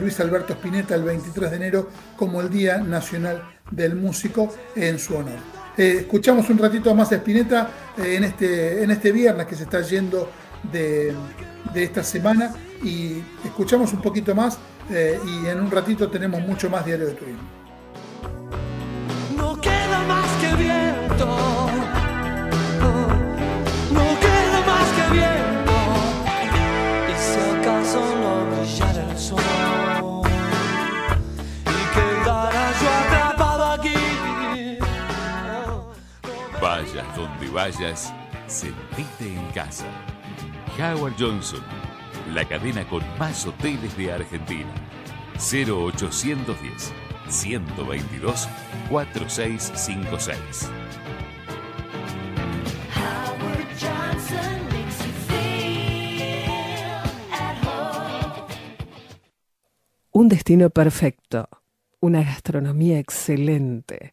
Luis Alberto Spinetta, el 23 de enero, como el Día Nacional del Músico en su honor. Eh, escuchamos un ratito más de Spinetta eh, en, este, en este viernes que se está yendo de, esta semana y escuchamos un poquito más eh, y en un ratito tenemos mucho más Diario de Turismo. Vayas donde vayas, sentite en casa. Howard Johnson, la cadena con más hoteles de Argentina. 0810 122 4656. Un destino perfecto, una gastronomía excelente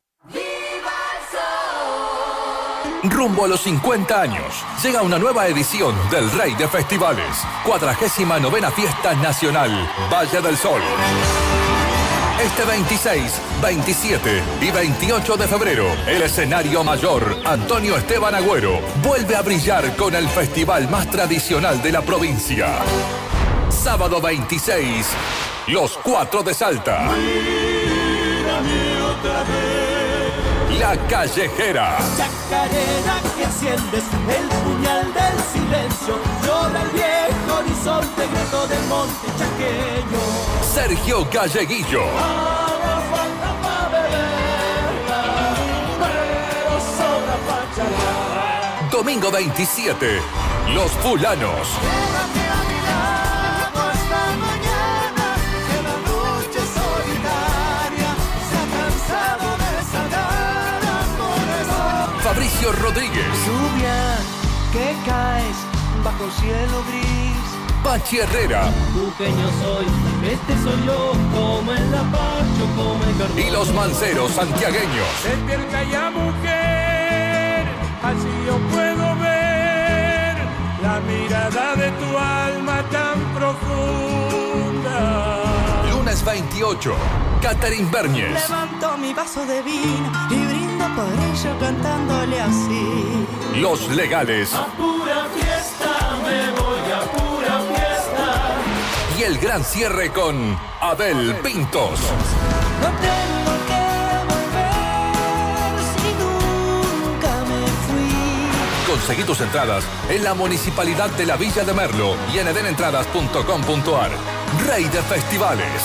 Rumbo a los 50 años, llega una nueva edición del Rey de Festivales, cuadragésima novena fiesta nacional, Valle del Sol. Este 26, 27 y 28 de febrero, el escenario mayor, Antonio Esteban Agüero, vuelve a brillar con el festival más tradicional de la provincia. Sábado 26, Los Cuatro de Salta. La Callejera. Chacarera que enciendes el puñal del silencio. Llora el viejo horizonte greto del monte chaqueño. Sergio Galleguillo. Domingo 27. Los Fulanos. Rodríguez. Lluvia que caes bajo cielo gris. Pachi Herrera. Pequeño soy, este soy yo, como en la pacho, como el Y los manceros santiagueños. Despierta ya mujer, así yo puedo ver la mirada de tu alma tan profunda. Lunes 28, Catherine Bernies. Levanto mi vaso de vino y por ello cantándole así. Los legales. A pura fiesta me voy a pura fiesta. Y el gran cierre con Abel Pintos. No tengo que volver si nunca me fui. Conseguí tus entradas en la Municipalidad de la Villa de Merlo y en edenentradas.com.ar. Rey de Festivales.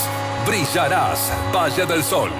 Brillarás, Valle del Sol.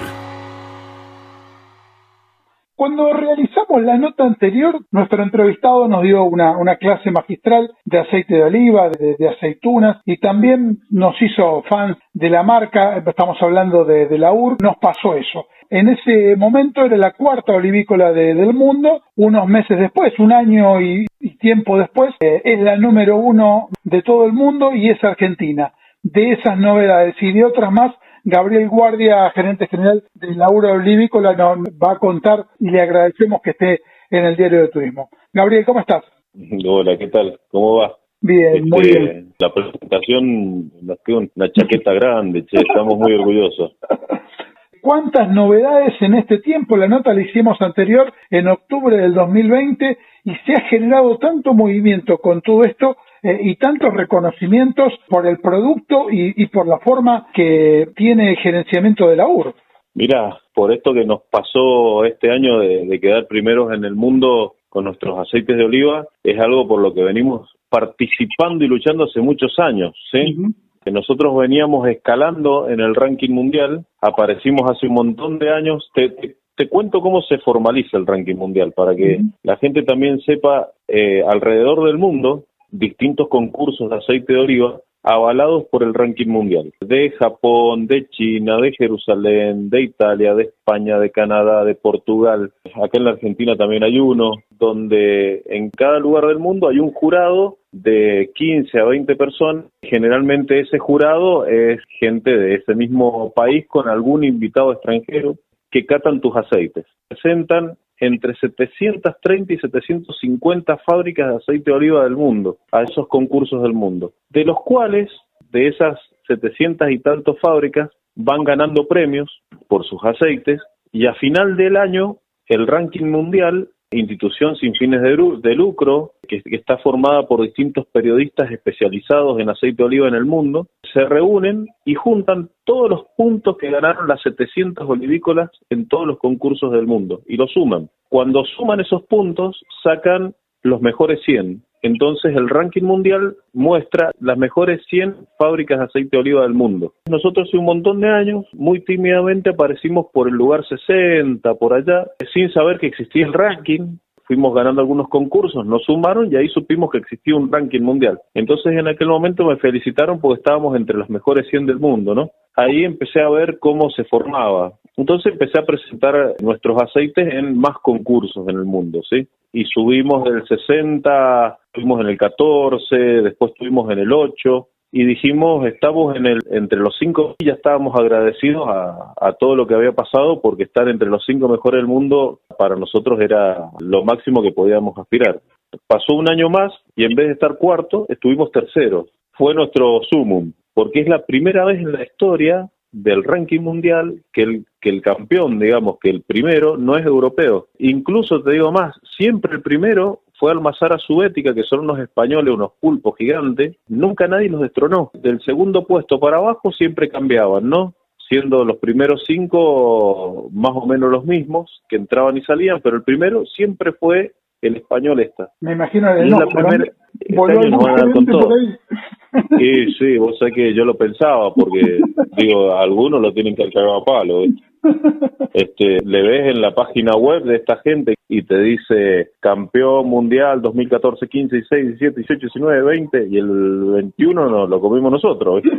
Cuando realizamos la nota anterior, nuestro entrevistado nos dio una, una clase magistral de aceite de oliva, de, de, aceitunas, y también nos hizo fans de la marca, estamos hablando de, la UR, nos pasó eso. En ese momento era la cuarta olivícola de, del mundo, unos meses después, un año y, y tiempo después, eh, es la número uno de todo el mundo y es Argentina. De esas novedades y de otras más, Gabriel Guardia, gerente general de Laura Olivícola, nos va a contar y le agradecemos que esté en el Diario de Turismo. Gabriel, ¿cómo estás? (laughs) Hola, ¿qué tal? ¿Cómo va? Bien, muy Este, bien. La presentación nos quedó una chaqueta grande, che, estamos muy orgullosos. (laughs) ¿Cuántas novedades en este tiempo? La nota la hicimos anterior en octubre del 2020 y se ha generado tanto movimiento con todo esto eh, y tantos reconocimientos por el producto y, y por la forma que tiene el gerenciamiento de la UR. Mira, por esto que nos pasó este año de, de quedar primeros en el mundo con nuestros aceites de oliva, es algo por lo que venimos participando y luchando hace muchos años, ¿sí? que nosotros veníamos escalando en el ranking mundial, aparecimos hace un montón de años, te, te, te cuento cómo se formaliza el ranking mundial, para que la gente también sepa, eh, alrededor del mundo, distintos concursos de aceite de oliva avalados por el ranking mundial, de Japón, de China, de Jerusalén, de Italia, de España, de Canadá, de Portugal. Acá en la Argentina también hay uno, donde en cada lugar del mundo hay un jurado de 15 a 20 personas. Generalmente ese jurado es gente de ese mismo país con algún invitado extranjero que catan tus aceites. Presentan entre 730 y 750 fábricas de aceite de oliva del mundo a esos concursos del mundo, de los cuales, de esas 700 y tantos fábricas, van ganando premios por sus aceites y a final del año el ranking mundial institución sin fines de, lucro, que, que, está formada por distintos periodistas especializados en aceite de oliva en el mundo, se reúnen y juntan todos los puntos que ganaron las 700 olivícolas en todos los concursos del mundo y los suman. Cuando suman esos puntos, sacan los mejores 100. Entonces el ranking mundial muestra las mejores 100 fábricas de aceite de oliva del mundo. Nosotros hace un montón de años, muy tímidamente aparecimos por el lugar 60, por allá, sin saber que existía el ranking. Fuimos ganando algunos concursos, nos sumaron y ahí supimos que existía un ranking mundial. Entonces en aquel momento me felicitaron porque estábamos entre las mejores 100 del mundo, ¿no? Ahí empecé a ver cómo se formaba. Entonces empecé a presentar nuestros aceites en más concursos en el mundo, ¿sí? y subimos del 60, estuvimos en el 14, después estuvimos en el 8 y dijimos estamos en el entre los cinco y ya estábamos agradecidos a, a, todo lo que había pasado porque estar entre los cinco mejores del mundo para nosotros era lo máximo que podíamos aspirar. Pasó un año más y en vez de estar cuarto estuvimos terceros. Fue nuestro sumum porque es la primera vez en la historia del ranking mundial que el, que el campeón, digamos, que el primero no es europeo. Incluso te digo más, siempre el primero fue Almazara Subética, que son unos españoles, unos pulpos gigantes, nunca nadie los destronó. Del segundo puesto para abajo siempre cambiaban, ¿no? Siendo los primeros cinco más o menos los mismos, que entraban y salían, pero el primero siempre fue el español esta. Me imagino el y la primera, este año nos van a dar con todo. Sí, sí, vos sabés que yo lo pensaba, porque (laughs) digo, algunos lo tienen que cagar a palo. ¿eh? Este, le ves en la página web de esta gente y te dice campeón mundial 2014, 15, 16, 17, 18, 19, 20 y el 21 no, lo comimos nosotros. (laughs)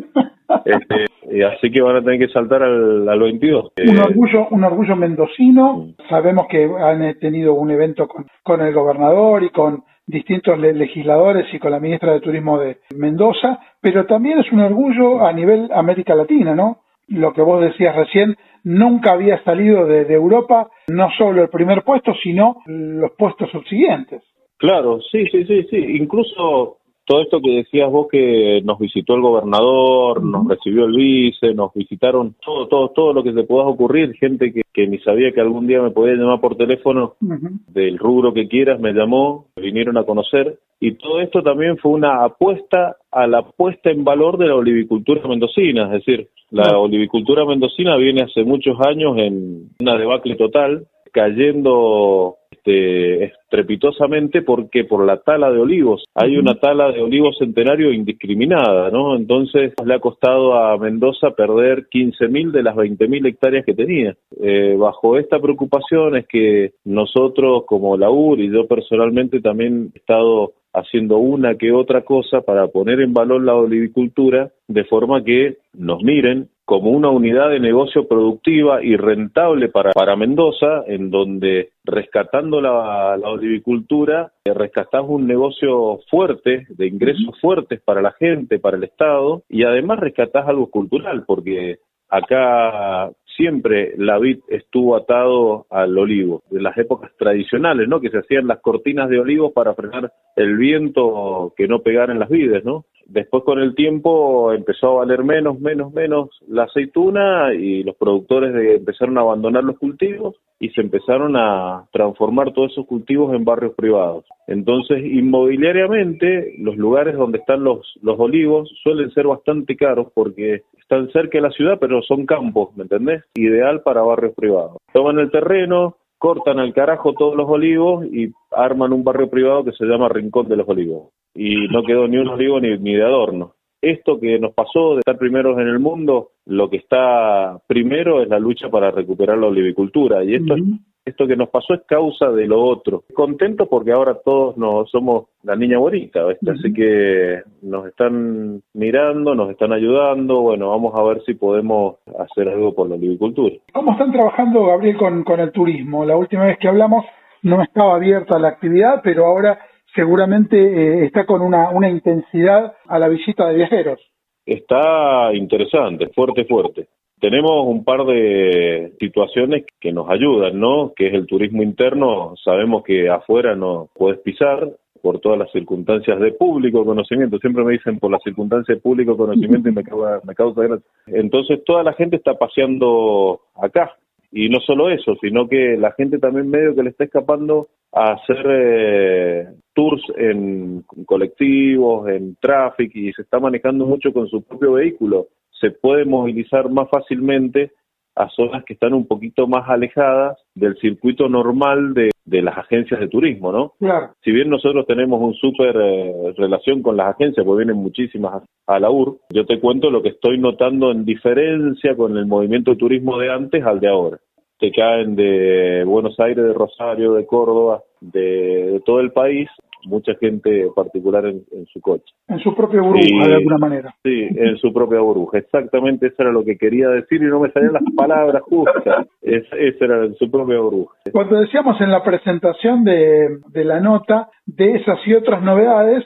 Este, y así que van a tener que saltar al, al 22. Un eh, orgullo, un orgullo mendocino. Sabemos que han tenido un evento con, con el gobernador y con distintos legisladores y con la ministra de Turismo de Mendoza, pero también es un orgullo a nivel América Latina, ¿no? Lo que vos decías recién, nunca había salido de, Europa no solo el primer puesto, sino los puestos subsiguientes. Claro, sí, sí, sí, sí. Incluso todo esto que decías vos que nos visitó el gobernador, nos recibió el vice, nos visitaron todo, todo, todo lo que se pueda ocurrir, gente que, que ni sabía que algún día me podía llamar por teléfono, uh -huh. del rubro que quieras, me llamó, me vinieron a conocer, y todo esto también fue una apuesta a la puesta en valor de la olivicultura mendocina, es decir, la uh -huh. olivicultura mendocina viene hace muchos años en una debacle total, cayendo este, estrepitosamente porque por la tala de olivos. Hay una tala de olivos centenario indiscriminada, ¿no? Entonces le ha costado a Mendoza perder 15.000 de las 20.000 hectáreas que tenía. Eh, bajo esta preocupación es que nosotros como la UR y yo personalmente también he estado haciendo una que otra cosa para poner en valor la olivicultura de forma que nos miren como una unidad de negocio productiva y rentable para, para Mendoza, en donde rescatando la, la olivicultura, eh, rescatás un negocio fuerte, de ingresos fuertes para la gente, para el Estado, y además rescatás algo cultural, porque acá siempre la vid estuvo atado al olivo, de las épocas tradicionales, ¿no? Que se hacían las cortinas de olivos para frenar el viento que no pegara en las vides, ¿no? Después con el tiempo empezó a valer menos, menos, menos la aceituna y los productores empezaron a abandonar los cultivos y se empezaron a transformar todos esos cultivos en barrios privados. Entonces, inmobiliariamente, los lugares donde están los, los olivos suelen ser bastante caros porque están cerca de la ciudad, pero son campos, ¿me entendés? Ideal para barrios privados. Toman el terreno, cortan al carajo todos los olivos y arman un barrio privado que se llama Rincón de los Olivos. Y no quedó ni un olivo ni, ni de adorno. Esto que nos pasó de estar primeros en el mundo, lo que está primero es la lucha para recuperar la olivicultura. Y esto, esto que nos pasó es causa de lo otro. Contento porque ahora todos nos somos la niña bonita, así que nos están mirando, nos están ayudando. Bueno, vamos a ver si podemos hacer algo por la olivicultura. ¿Cómo están trabajando, Gabriel, con, con el turismo? La última vez que hablamos no estaba abierta la actividad, pero ahora seguramente eh, está con una, una intensidad a la visita de viajeros. Está interesante, fuerte, fuerte. Tenemos un par de situaciones que nos ayudan, ¿no? Que es el turismo interno. Sabemos que afuera no puedes pisar por todas las circunstancias de público conocimiento. Siempre me dicen por las circunstancias de público conocimiento y me causa, me causa gracia. Entonces toda la gente está paseando acá. Y no solo eso, sino que la gente también medio que le está escapando a hacer eh, tours en colectivos, en tráfico y se está manejando mucho con su propio vehículo. Se puede movilizar más fácilmente a zonas que están un poquito más alejadas del circuito normal de, de las agencias de turismo, ¿no? Claro. Si bien nosotros tenemos un súper eh, relación con las agencias, porque vienen muchísimas a la UR, yo te cuento lo que estoy notando en diferencia con el movimiento de turismo de antes al de ahora. Te caen de Buenos Aires, de Rosario, de Córdoba, de, de todo el país, mucha gente particular en, en su coche. En su propia burbuja, de alguna manera. Sí, en su propia burbuja. Exactamente eso era lo que quería decir y no me salían las palabras justas. Es, eso era en su propia burbuja. Cuando decíamos en la presentación de, de la nota de esas y otras novedades,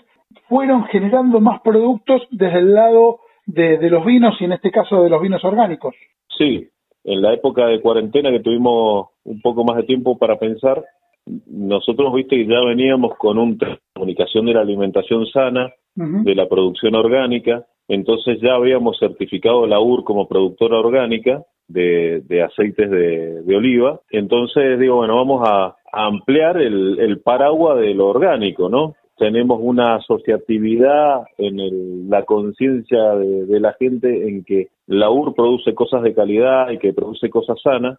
fueron generando más productos desde el lado de, de los vinos y en este caso de los vinos orgánicos. Sí, en la época de cuarentena que tuvimos un poco más de tiempo para pensar, nosotros, viste, que ya veníamos con un tren de comunicación de la alimentación sana, de la producción orgánica, entonces ya habíamos certificado la UR como productora orgánica de, de aceites de, de oliva, entonces digo, bueno, vamos a, a ampliar el, el paraguas de lo orgánico, ¿no? Tenemos una asociatividad en el- la conciencia de, de la gente en que la UR produce cosas de calidad y que produce cosas sanas,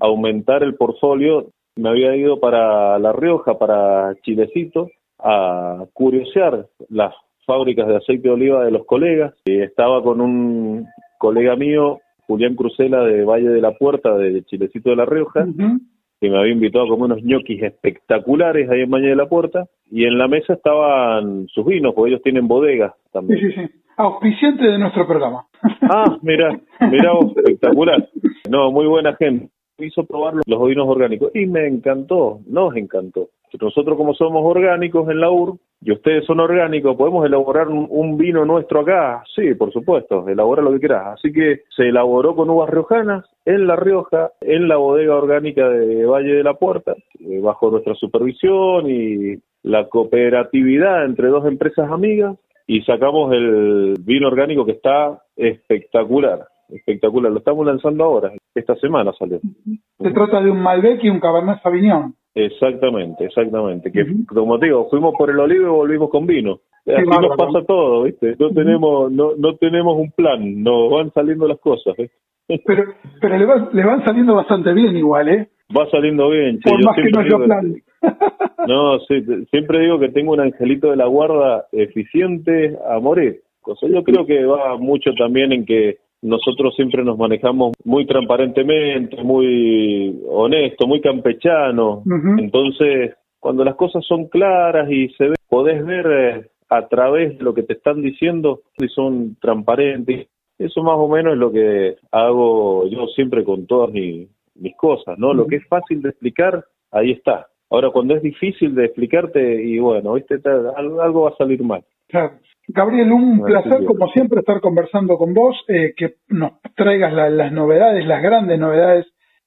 aumentar el portfolio. Me había ido para La Rioja, para Chilecito, a curiosear las fábricas de aceite de oliva de los colegas. Y estaba con un colega mío, Julián Cruzela de Valle de la Puerta, de Chilecito de La Rioja, Ujú. que me había invitado a comer unos ñoquis espectaculares ahí en Valle de la Puerta. Y en la mesa estaban sus vinos, porque ellos tienen bodegas Sí, también. sí, sí. Auspiciante de nuestro programa. Ah, mira, mira vos, espectacular. (laughs) No, muy buena gente. Hizo probar los- los vinos orgánicos y me encantó, nos encantó. Nosotros como somos orgánicos en la UR y ustedes son orgánicos, ¿podemos elaborar un, un vino nuestro acá? Sí, por supuesto, elabora lo que quieras. Así que se elaboró con uvas riojanas en La Rioja, en la bodega orgánica de Valle de la Puerta, eh, bajo nuestra supervisión y la cooperatividad entre dos empresas amigas y sacamos el vino orgánico que está espectacular, espectacular. Lo estamos lanzando ahora, esta semana salió. Se trata de un Malbec y un Cabernet Sauvignon. Exactamente, exactamente. Que como te digo, fuimos por el olivo y volvimos con vino. Así bárbaro. nos pasa todo, ¿viste? No tenemos, no, no tenemos un plan, nos van saliendo las cosas, ¿eh? Pero, pero le, va- le van saliendo bastante bien igual, ¿eh? Va saliendo bien, che. Por Yo más que no haya digo- plan. No, sí, siempre digo que tengo un angelito de la guarda eficiente a morir. Cosa, yo creo que va mucho también en que nosotros siempre nos manejamos muy transparentemente, muy honesto, muy campechano. Entonces, cuando las cosas son claras y se ve, podés ver eh, a través de lo que te están diciendo y son transparentes. Eso más o menos es lo que hago yo siempre con todas mis, mis cosas, ¿no? Lo que es fácil de explicar, ahí está. Ahora, cuando es difícil de explicarte, y bueno, ¿viste? algo va a salir mal. Claro. Gabriel, un placer como siempre estar conversando con vos, eh, que nos traigas las novedades, las grandes novedades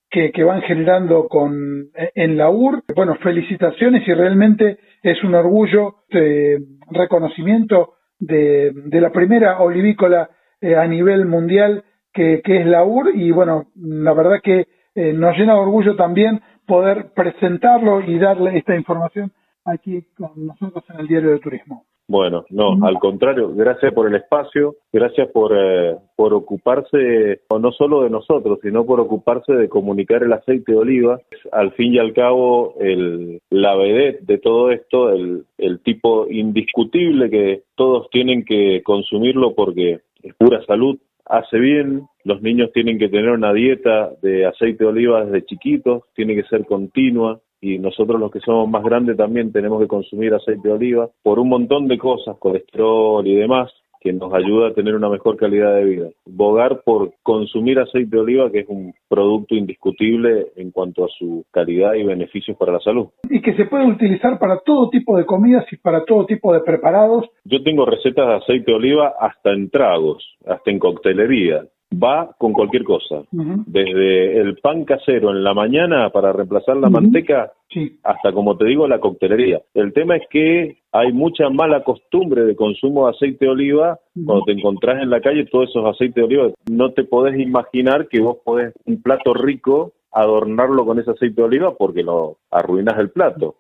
que, que van generando con, eh, en la UR. Bueno, felicitaciones y realmente es un orgullo, de reconocimiento de, de la primera olivícola eh, a nivel mundial que, que, es la UR y bueno, la verdad que nos llena de orgullo también poder presentarlo y darle esta información aquí con nosotros en el Diario de Turismo. Bueno, no, al contrario, gracias por el espacio, gracias por, eh, por ocuparse no solo de nosotros, sino por ocuparse de comunicar el aceite de oliva. Al fin y al cabo, el, la vedette de todo esto, el, el tipo indiscutible que todos tienen que consumirlo porque es pura salud, hace bien, los niños tienen que tener una dieta de aceite de oliva desde chiquitos, tiene que ser continua, y nosotros los que somos más grandes también tenemos que consumir aceite de oliva por un montón de cosas, colesterol y demás, que nos ayuda a tener una mejor calidad de vida. Bogar por consumir aceite de oliva, que es un producto indiscutible en cuanto a su calidad y beneficios para la salud. Y que se puede utilizar para todo tipo de comidas y para todo tipo de preparados. Yo tengo recetas de aceite de oliva hasta en tragos, hasta en coctelería va con cualquier cosa, desde el pan casero en la mañana para reemplazar la manteca hasta, como te digo, la coctelería. El tema es que hay mucha mala costumbre de consumo de aceite de oliva. Cuando te encontrás en la calle todos esos aceites de oliva, no te podés imaginar que vos podés un plato rico adornarlo con ese aceite de oliva porque lo arruinas el plato.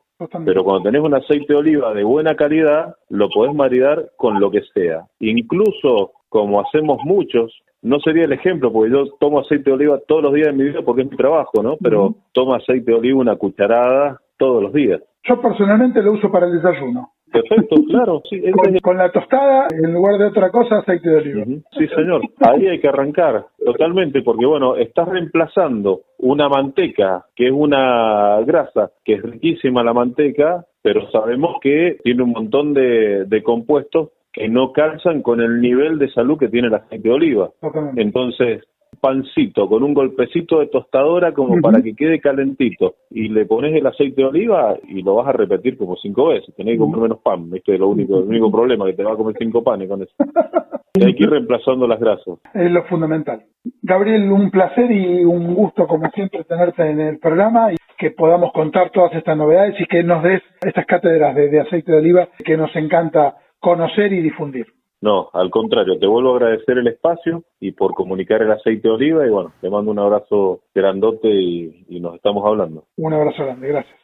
Pero cuando tenés un aceite de oliva de buena calidad, lo podés maridar con lo que sea. Incluso como hacemos muchos, no sería el ejemplo, porque yo tomo aceite de oliva todos los días de mi vida porque es mi trabajo, ¿no? Pero tomo aceite de oliva una cucharada todos los días. Yo personalmente lo uso para el desayuno. Perfecto, (laughs) claro. Sí, con, la tostada, en lugar de otra cosa, aceite de oliva. Sí, señor. Ahí hay que arrancar totalmente, porque bueno, estás reemplazando una manteca, que es una grasa, que es riquísima la manteca, pero sabemos que tiene un montón de, de compuestos que no calzan con el nivel de salud que tiene el aceite de oliva. Entonces, pancito con un golpecito de tostadora como para que quede calentito y le pones el aceite de oliva y lo vas a repetir como cinco veces. Tenés que comer menos pan, este es lo único, el único problema que te va a comer cinco panes con eso. (laughs) Y hay que ir reemplazando las grasas. Es lo fundamental. Gabriel, un placer y un gusto como siempre tenerte en el programa y que podamos contar todas estas novedades y que nos des estas cátedras de aceite de oliva que nos encanta conocer y difundir. No, al contrario, te vuelvo a agradecer el espacio y por comunicar el aceite de oliva y bueno, te mando un abrazo grandote y, y nos estamos hablando. Un abrazo grande, gracias.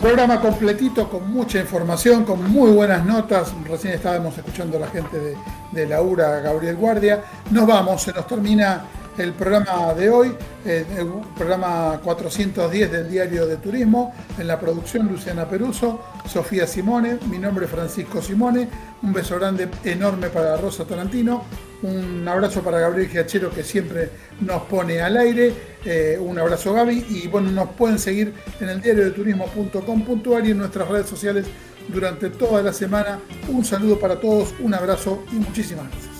Programa completito con mucha información, con muy buenas notas. Recién estábamos escuchando a la gente de, de la URA, Gabriel Guardia. Nos vamos, se nos termina el programa de hoy, eh, el programa 410 del Diario de Turismo, en la producción Luciana Peruso, Sofía Simone, mi nombre es Francisco Simone, un beso grande enorme para Rosa Tarantino, un abrazo para Gabriel Giachero que siempre nos pone al aire, eh, un abrazo Gaby y bueno, nos pueden seguir en el diario de turismo.com.ar y en nuestras redes sociales durante toda la semana. Un saludo para todos, un abrazo y muchísimas gracias.